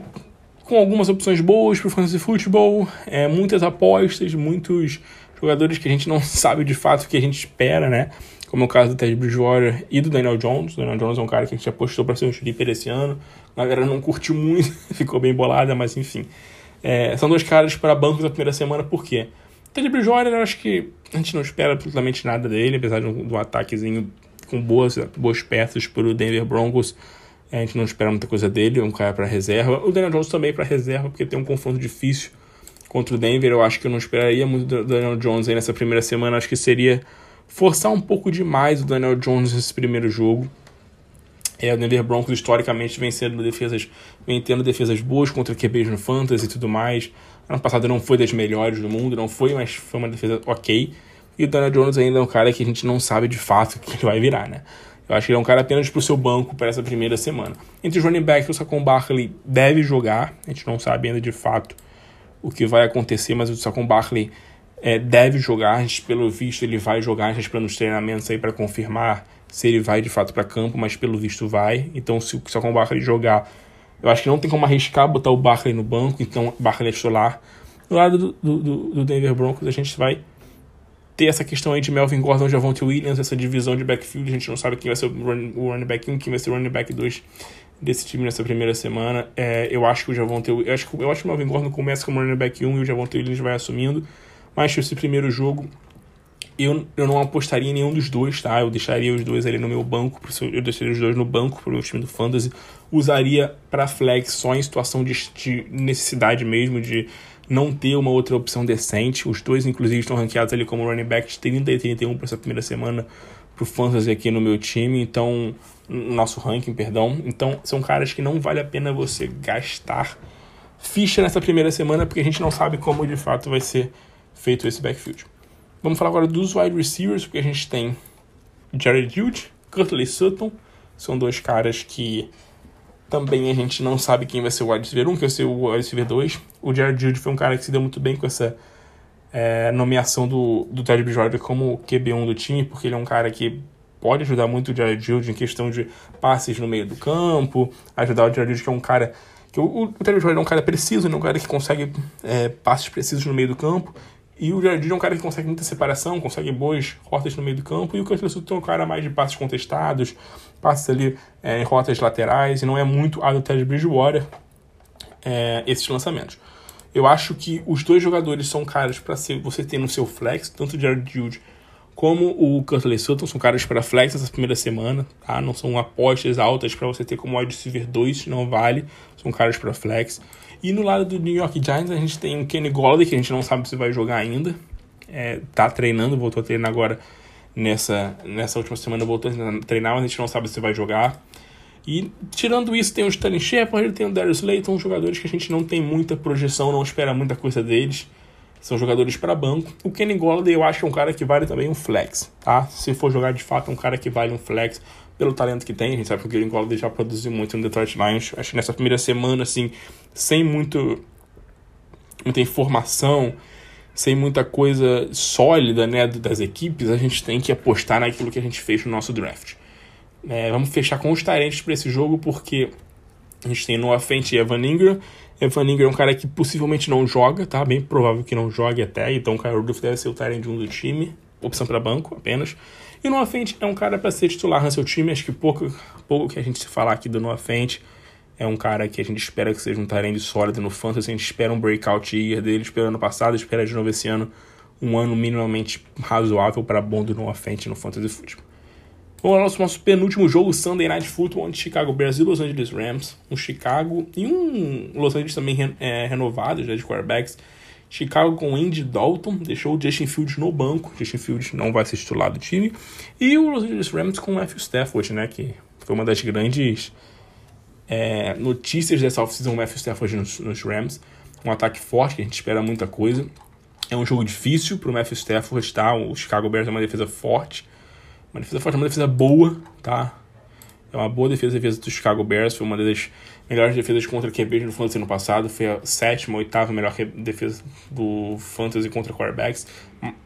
com algumas opções boas para o fantasy futebol, é, muitas apostas, muitos jogadores que a gente não *laughs* sabe de fato o que a gente espera, né? Como é o caso do Ted Bridgewater e do Daniel Jones. O Daniel Jones é um cara que a gente apostou para ser um sleeper esse ano, A galera não curtiu muito, *laughs* ficou bem bolada, mas enfim. É, são dois caras para bancos na primeira semana, por quê? Teddy Bridgewater, eu acho que a gente não espera absolutamente nada dele, apesar de um, de um ataquezinho com boas, boas peças para o Denver Broncos. A gente não espera muita coisa dele, é um cara para reserva. O Daniel Jones também para reserva, porque tem um confronto difícil contra o Denver. Eu acho que eu não esperaria muito do Daniel Jones aí nessa primeira semana. Acho que seria forçar um pouco demais o Daniel Jones nesse primeiro jogo. É, o Denver Broncos historicamente vem sendo defesas, vem tendo defesas boas contra QBs no Fantasy e tudo mais. Ano passado não foi das melhores do mundo, não foi, mas foi uma defesa ok. E o Daniel Jones ainda é um cara que a gente não sabe de fato o que ele vai virar, né? Eu acho que ele é um cara apenas para o seu banco para essa primeira semana. Entre os running backs, o Saquon Barkley deve jogar. A gente não sabe ainda de fato o que vai acontecer, mas o Saquon Barkley é, deve jogar. A gente, pelo visto, ele vai jogar. A gente está nos treinamentos aí para confirmar se ele vai de fato para campo, mas pelo visto vai. Então, se o Saquon Barkley jogar, eu acho que não tem como arriscar botar o Barkley no banco. Então, Barkley é titular. Do lado do, do, do Denver Broncos, a gente vai ter essa questão aí de Melvin Gordon, Javonte Williams, essa divisão de backfield, a gente não sabe quem vai ser o running back 1, quem vai ser o running back 2 desse time nessa primeira semana. É, eu acho que o Javonte eu acho, eu acho que o Melvin Gordon começa como running back 1 e o Javonte Williams vai assumindo, mas esse primeiro jogo eu, eu não apostaria em nenhum dos dois, tá? Eu deixaria os dois ali no meu banco, eu deixaria os dois no banco pro meu time do Fantasy, usaria para flex só em situação de, de necessidade mesmo, de não ter uma outra opção decente. Os dois, inclusive, estão ranqueados ali como running backs 30 e 31 para essa primeira semana pro Fantasy aqui no meu time, então, nosso ranking, perdão. Então, são caras que não vale a pena você gastar ficha nessa primeira semana, porque a gente não sabe como de fato vai ser feito esse backfield. Vamos falar agora dos wide receivers, porque a gente tem Jared Jude, Curtley Sutton, são dois caras que também a gente não sabe quem vai ser o wide receiver 1, quem vai ser o wide receiver 2. O Jared Judy foi um cara que se deu muito bem com essa é, nomeação do, do Ted Bridgewater como QB1 do time, porque ele é um cara que pode ajudar muito o Jared Judy em questão de passes no meio do campo, ajudar o Jared Judy, que é um cara que o, o Bridgewater é um cara preciso, é um cara que consegue é, passes precisos no meio do campo, e o Jared é um cara que consegue muita separação, consegue boas rotas no meio do campo, e o Curtis Sutton é um cara mais de passes contestados, passes ali é, em rotas laterais, e não é muito a do Ted Bridgewater é, esses lançamentos. Eu acho que os dois jogadores são caras para você ter no seu flex, tanto o Jared Judy como o Curtis Sutton, são caras para flex essa primeira semana, tá? Não são apostas altas para você ter como wide receiver 2, não vale, são caras para flex. E no lado do New York Giants a gente tem o Kenny Golladay, que a gente não sabe se vai jogar ainda. É, tá treinando, voltou a treinar agora nessa, nessa última semana, voltou a treinar, mas a gente não sabe se vai jogar. E tirando isso, tem o Stanley Shepard, tem o Darius Layton, jogadores que a gente não tem muita projeção, não espera muita coisa deles. São jogadores para banco. O Kenny Golladay eu acho é um cara que vale também um flex, tá? Se for jogar de fato, é um cara que vale um flex pelo talento que tem. A gente sabe que o Gary Golladay já produziu muito no Detroit Lions. Acho que nessa primeira semana, assim, sem muito, muita informação, sem muita coisa sólida né, das equipes, a gente tem que apostar naquilo que a gente fez no nosso draft. É, vamos fechar com os tarentes para esse jogo, porque a gente tem Noah Fent e Evan Ingram. Evan Ingram é um cara que possivelmente não joga, tá? Bem provável que não jogue até, então o Kyle Rudolph deve ser o tarente um do time, opção para banco apenas. E Noah Fent é um cara para ser titular no seu time. Acho que pouco, pouco que a gente se falar aqui do Noah Fent é um cara que a gente espera que seja um tarende sólido no fantasy. A gente espera um breakout year dele, espera ano passado, espera de novo esse ano um ano minimamente razoável para bom do Noah Fent no fantasy football. Vamos lá, nosso, nosso penúltimo jogo, Sunday Night Football, entre Chicago Bears e Los Angeles Rams. Um Chicago e um Los Angeles também é, renovado já de quarterbacks Chicago com Andy Dalton, deixou o Justin Fields no banco. Justin Fields não vai ser titular do time. E o Los Angeles Rams com o Matthew Stafford, né? Que foi uma das grandes é, notícias dessa offseason, Matthew Stafford nos, nos, Rams. Um ataque forte, que a gente espera muita coisa. É um jogo difícil para o Matthew Stafford, tá? O Chicago Bears é uma defesa forte. Uma defesa forte, uma defesa boa, tá? É uma boa defesa, a defesa do Chicago Bears. Foi uma das melhores defesas contra QBs no Fantasy no passado. Foi a sétima, oitava melhor defesa do Fantasy contra quarterbacks.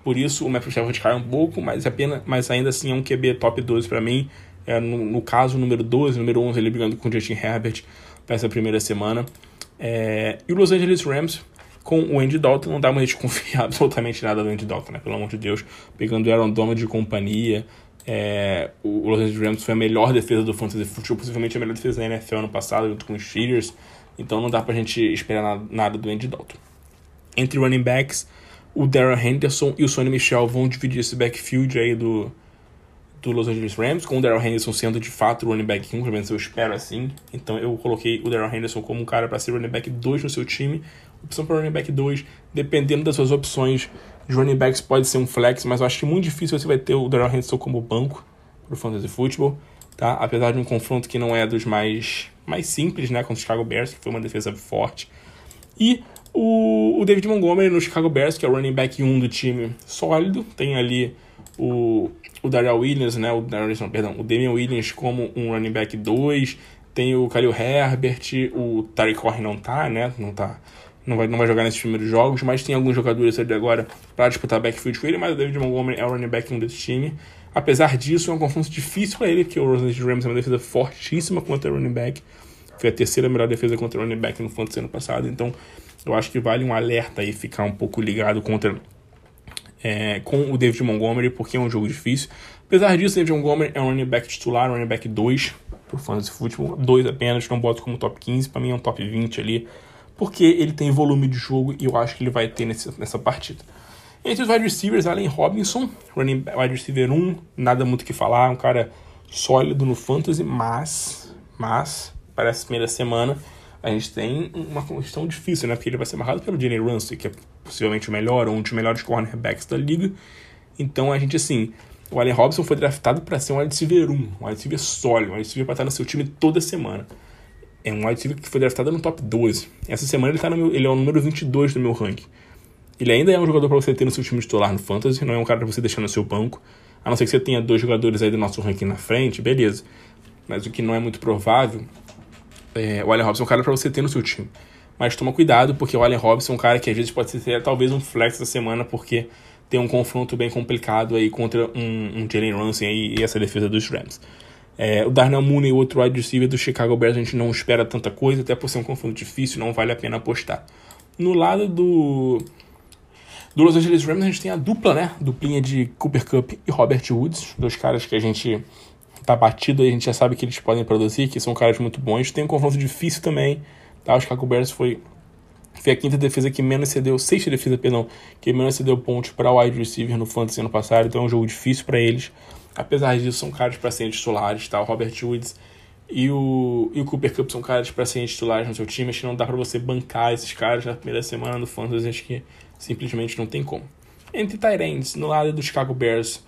Por isso, o Matthew Stafford cai um pouco, mas, apenas, mas ainda assim é um QB top 12 para mim. É, no, no, caso, número 12, número 11, ele brigando com o Justin Herbert para essa primeira semana. É, e o Los Angeles Rams com o Andy Dalton, não dá mais de confiar *laughs* absolutamente nada do Andy Dalton, né? Pelo amor de Deus. Pegando o Aaron Donald de companhia, É, o Los Angeles Rams foi a melhor defesa do Fantasy Football, possivelmente a melhor defesa da NFL ano passado, junto com os Steelers. Então não dá pra gente esperar nada do Andy Dalton. Entre running backs, o Darren Henderson e o Sonny Michel vão dividir esse backfield aí do, do Los Angeles Rams, com o Darrell Henderson sendo de fato o running back 1, pelo menos eu espero assim. Então eu coloquei o Darrell Henderson como um cara para ser running back 2 no seu time. Opção para running back 2, dependendo das suas opções de running backs, pode ser um flex, mas eu acho que muito difícil você vai ter o Darrell Henderson como banco para o Fantasy Football, tá? Apesar de um confronto que não é dos mais, mais simples, né, contra o Chicago Bears, que foi uma defesa forte. E o, o David Montgomery no Chicago Bears, que é o running back 1 do time sólido, tem ali o o Darrell Williams, né, o Darrell, perdão, o Damian Williams como um running back 2, tem o Khalil Herbert, o Tariq Corre não tá, né, não tá, não vai, não vai jogar nesses primeiros jogos, mas tem alguns jogadores ali agora para disputar backfield com ele, mas o David Montgomery é o running back 1 desse time. Apesar disso, é um confronto difícil para ele, porque o Angeles Rams é uma defesa fortíssima contra o running back. Foi a terceira melhor defesa contra o running back no fantasy ano passado, então eu acho que vale um alerta aí ficar um pouco ligado contra é, com o David Montgomery, porque é um jogo difícil. Apesar disso, David Montgomery é um running back titular, running back 2 pro fantasy futebol, 2 apenas, não boto como top 15, para mim é um top 20 ali, porque ele tem volume de jogo e eu acho que ele vai ter nesse, nessa partida. Entre os wide receivers, Allen Robinson, running wide receiver 1, nada muito que falar, um cara sólido no fantasy, mas, mas, parece primeira semana, a gente tem uma questão difícil, né? Porque ele vai ser amarrado pelo Jalen Ramsey, que é possivelmente o melhor, ou um dos melhores cornerbacks da liga. Então a gente, assim, o Allen Robson foi draftado para ser um wide receiver 1, um wide receiver sólido, um wide receiver para estar no seu time toda semana. É um wide receiver que foi draftado no top 12. Essa semana ele, tá no meu, ele é o número 22 do meu ranking. Ele ainda é um jogador para você ter no seu time titular no Fantasy, não é um cara para você deixar no seu banco. A não ser que você tenha dois jogadores aí do nosso ranking na frente, beleza. Mas o que não é muito provável é, o Allen Robinson é um cara para você ter no seu time. Mas toma cuidado, porque o Allen Robinson é um cara que às vezes pode ser talvez um flex da semana, porque tem um confronto bem complicado aí contra um, um Jalen Ramsey e essa defesa dos Rams. É, o Darnell Mooney, outro wide receiver do Chicago Bears, a gente não espera tanta coisa, até por ser um confronto difícil, não vale a pena apostar. No lado do, do Los Angeles Rams, a gente tem a dupla, né? Duplinha de Cooper Cup e Robert Woods, dois caras que a gente tá batido, a gente já sabe que eles podem produzir, que são caras muito bons. Tem um confronto difícil também, tá? O Chicago Bears foi, foi a quinta defesa que menos cedeu, sexta defesa, perdão, que menos cedeu pontos para o wide receiver no fantasy ano passado, então é um jogo difícil para eles. Apesar disso, são caras para serem titulares, tá? O Robert Woods e o, e o Cooper Cup são caras para serem titulares no seu time. Acho que não dá para você bancar esses caras na primeira semana do fantasy, acho que simplesmente não tem como. Entre Tyrants, no lado do Chicago Bears,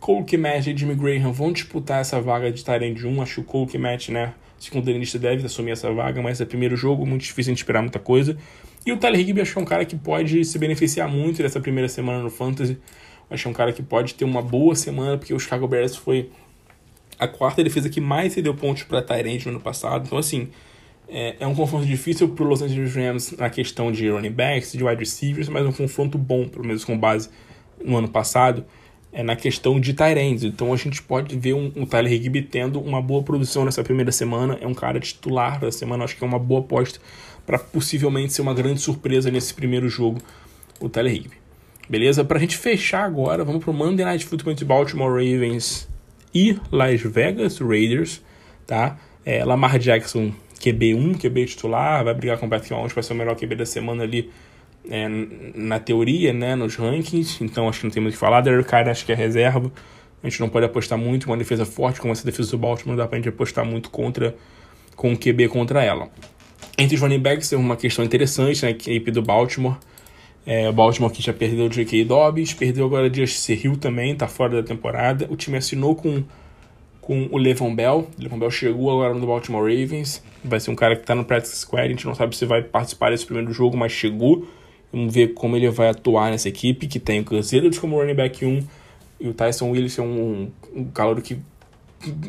Cole Kmet e Jimmy Graham vão disputar essa vaga de Tyrande 1. Acho que o Cole Kmet, né, segundo o deve assumir essa vaga, mas é primeiro jogo, muito difícil de esperar muita coisa. E o Tyler Higbee acho que é um cara que pode se beneficiar muito dessa primeira semana no Fantasy. Acho que é um cara que pode ter uma boa semana, porque o Chicago Bears foi a quarta defesa que mais cedeu pontos para Tyrande no ano passado. Então, assim, é, é um confronto difícil para os Los Angeles Rams na questão de running backs, de wide receivers, mas um confronto bom, pelo menos com base no ano passado é na questão de Tyrands. Então a gente pode ver um, um Tyler Higby tendo uma boa produção nessa primeira semana. É um cara titular da semana, acho que é uma boa aposta para possivelmente ser uma grande surpresa nesse primeiro jogo, o Tyler Higby. Beleza? Para a gente fechar agora, vamos para o Monday Night Football de Baltimore Ravens e Las Vegas Raiders, tá? É, Lamar Jackson, QB1, QB titular, vai brigar com o Patrick Mahomes para ser o melhor QB da semana ali é, na teoria, né, nos rankings, então acho que não tem muito o que falar. Derek Carr acho que é reserva, a gente não pode apostar muito, uma defesa forte como essa defesa do Baltimore, não dá pra gente apostar muito contra, com o QB contra ela. Entre os running backs é uma questão interessante, né, a equipe do Baltimore, é, o Baltimore que já perdeu o J.K. Dobbs, perdeu agora o Justice Hill também, tá fora da temporada, o time assinou com com o Levon Bell. O Levon Bell chegou agora no Baltimore Ravens. Vai ser um cara que está no practice squad. A gente não sabe se vai participar desse primeiro jogo, mas chegou. Vamos ver como ele vai atuar nessa equipe, que tem o Cruzeiro como running back 1 e o Tyson Willis é um, um calor que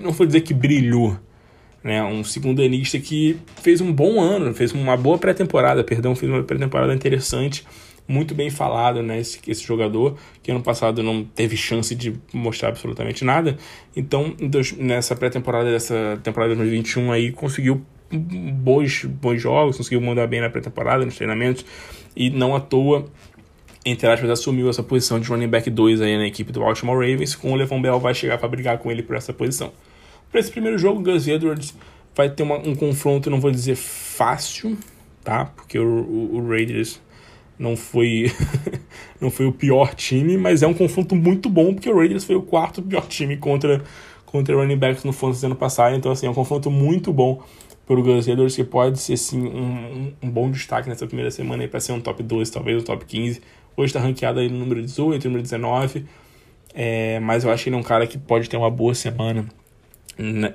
não vou dizer que brilhou, né? Um segundo anista que fez um bom ano, fez uma boa pré-temporada, perdão, fez uma pré-temporada interessante, muito bem falado, né? Esse, esse jogador que ano passado não teve chance de mostrar absolutamente nada, então nessa pré-temporada dessa temporada de 2021 aí conseguiu bons, bons jogos, conseguiu mandar bem na pré-temporada, nos treinamentos, e não à toa entre aspas, assumiu essa posição de running back 2 aí na equipe do Baltimore Ravens, com o Levon Bell vai chegar para brigar com ele por essa posição. Para esse primeiro jogo, Gus Edwards vai ter uma, um confronto, não vou dizer fácil, tá? Porque o, o, o Raiders não foi *laughs* não foi o pior time, mas é um confronto muito bom, porque o Raiders foi o quarto pior time contra, contra running backs no Fantasy ano passado, então assim, é um confronto muito bom Gus Edwards, que pode ser sim um, um, bom destaque nessa primeira semana para ser um top 12, talvez um top 15. Hoje está ranqueado aí no número 18, número 19, é, mas eu acho que ele é um cara que pode ter uma boa semana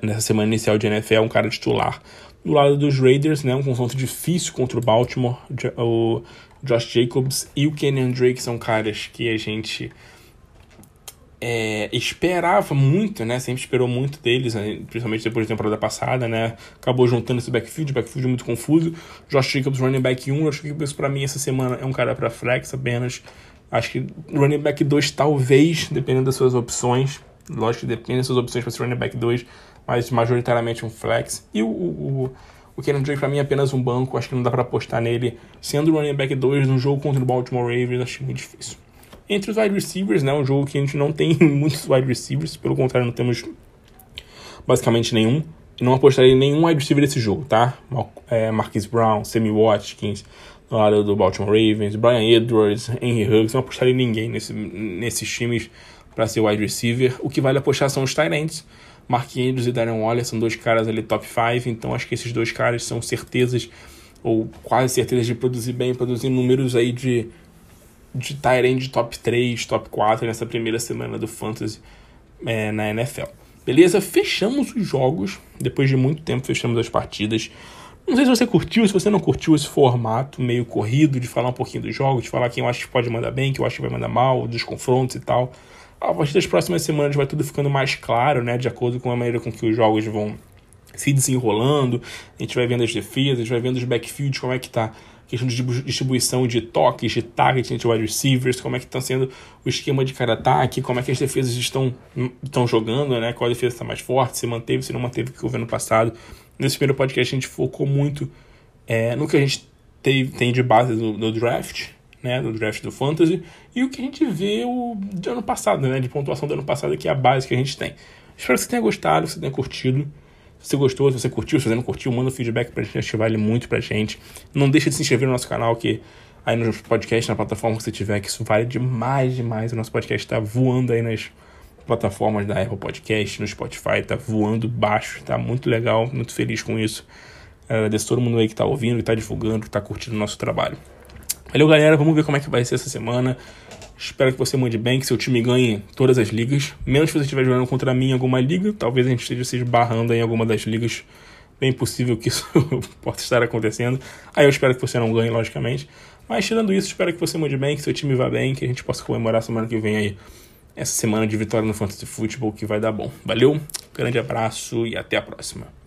nessa semana inicial de NFL, um cara titular. Do lado dos Raiders, né, um confronto difícil contra o Baltimore, o Josh Jacobs e o Kenyon Drake são caras que a gente é, esperava muito, né? Sempre esperou muito deles, né? principalmente depois da temporada passada, né? Acabou juntando esse backfield, backfield muito confuso. Josh Jacobs, running back 1. Josh Jacobs, para mim, essa semana é um cara para flex apenas. Acho que running back 2, talvez, dependendo das suas opções. Lógico que depende das suas opções para ser running back 2, mas majoritariamente um flex. E o, o, o Kenan Drake, para mim, é apenas um banco. Acho que não dá para apostar nele. Sendo running back 2 no jogo contra o Baltimore Ravens, acho muito difícil. Entre os wide receivers, né? Um jogo que a gente não tem *laughs* muitos wide receivers, pelo contrário, não temos basicamente nenhum. Não apostaria em nenhum wide receiver desse jogo, tá? É, Marquis Brown, Sammy Watkins, do lado do Baltimore Ravens, Brian Edwards, Henry Huggs, não apostaria em ninguém nesse, nesses times para ser wide receiver. O que vale apostar são os tight ends. Mark Andrews e Darren Waller são dois caras ali top 5, então acho que esses dois caras são certezas, ou quase certezas de produzir bem, produzir números aí de de Tyrande top 3, top 4 nessa primeira semana do Fantasy é, na NFL. Beleza? Fechamos os jogos. Depois de muito tempo, fechamos as partidas. Não sei se você curtiu, se você não curtiu esse formato meio corrido de falar um pouquinho dos jogos, de falar quem eu acho que pode mandar bem, quem eu acho que vai mandar mal, dos confrontos e tal. A partir das próximas semanas vai tudo ficando mais claro, né? De acordo com a maneira com que os jogos vão se desenrolando. A gente vai vendo as defesas, a gente vai vendo os backfields, como é que tá questão de distribuição de toques, de target entre wide receivers, como é que está sendo o esquema de cada ataque, como é que as defesas estão, estão jogando, né? Qual defesa está mais forte, se manteve, se não manteve o que houve no passado. Nesse primeiro podcast a gente focou muito é, no que a gente teve, tem de base no, no draft, né, no draft do Fantasy, e o que a gente vê o, de ano passado, né, de pontuação do ano passado, que é a base que a gente tem. Espero que você tenha gostado, que você tenha curtido. Se você gostou, se você curtiu, se você não curtiu, manda um feedback pra gente, que vale muito pra gente. Não deixa de se inscrever no nosso canal, que aí no podcast, na plataforma que você tiver, que isso vale demais, demais. O nosso podcast tá voando aí nas plataformas da Apple Podcast, no Spotify, tá voando baixo, tá muito legal, muito feliz com isso. Agradeço todo mundo aí que tá ouvindo, que tá divulgando, que tá curtindo o nosso trabalho. Valeu, galera. Vamos ver como é que vai ser essa semana. Espero que você mande bem, que seu time ganhe todas as ligas. Menos se você estiver jogando contra mim em alguma liga. Talvez a gente esteja se esbarrando em alguma das ligas. Bem possível que isso *laughs* possa estar acontecendo. Aí eu espero que você não ganhe, logicamente. Mas tirando isso, espero que você mande bem, que seu time vá bem, que a gente possa comemorar semana que vem aí. Essa semana de vitória no Fantasy Football que vai dar bom. Valeu, grande abraço e até a próxima.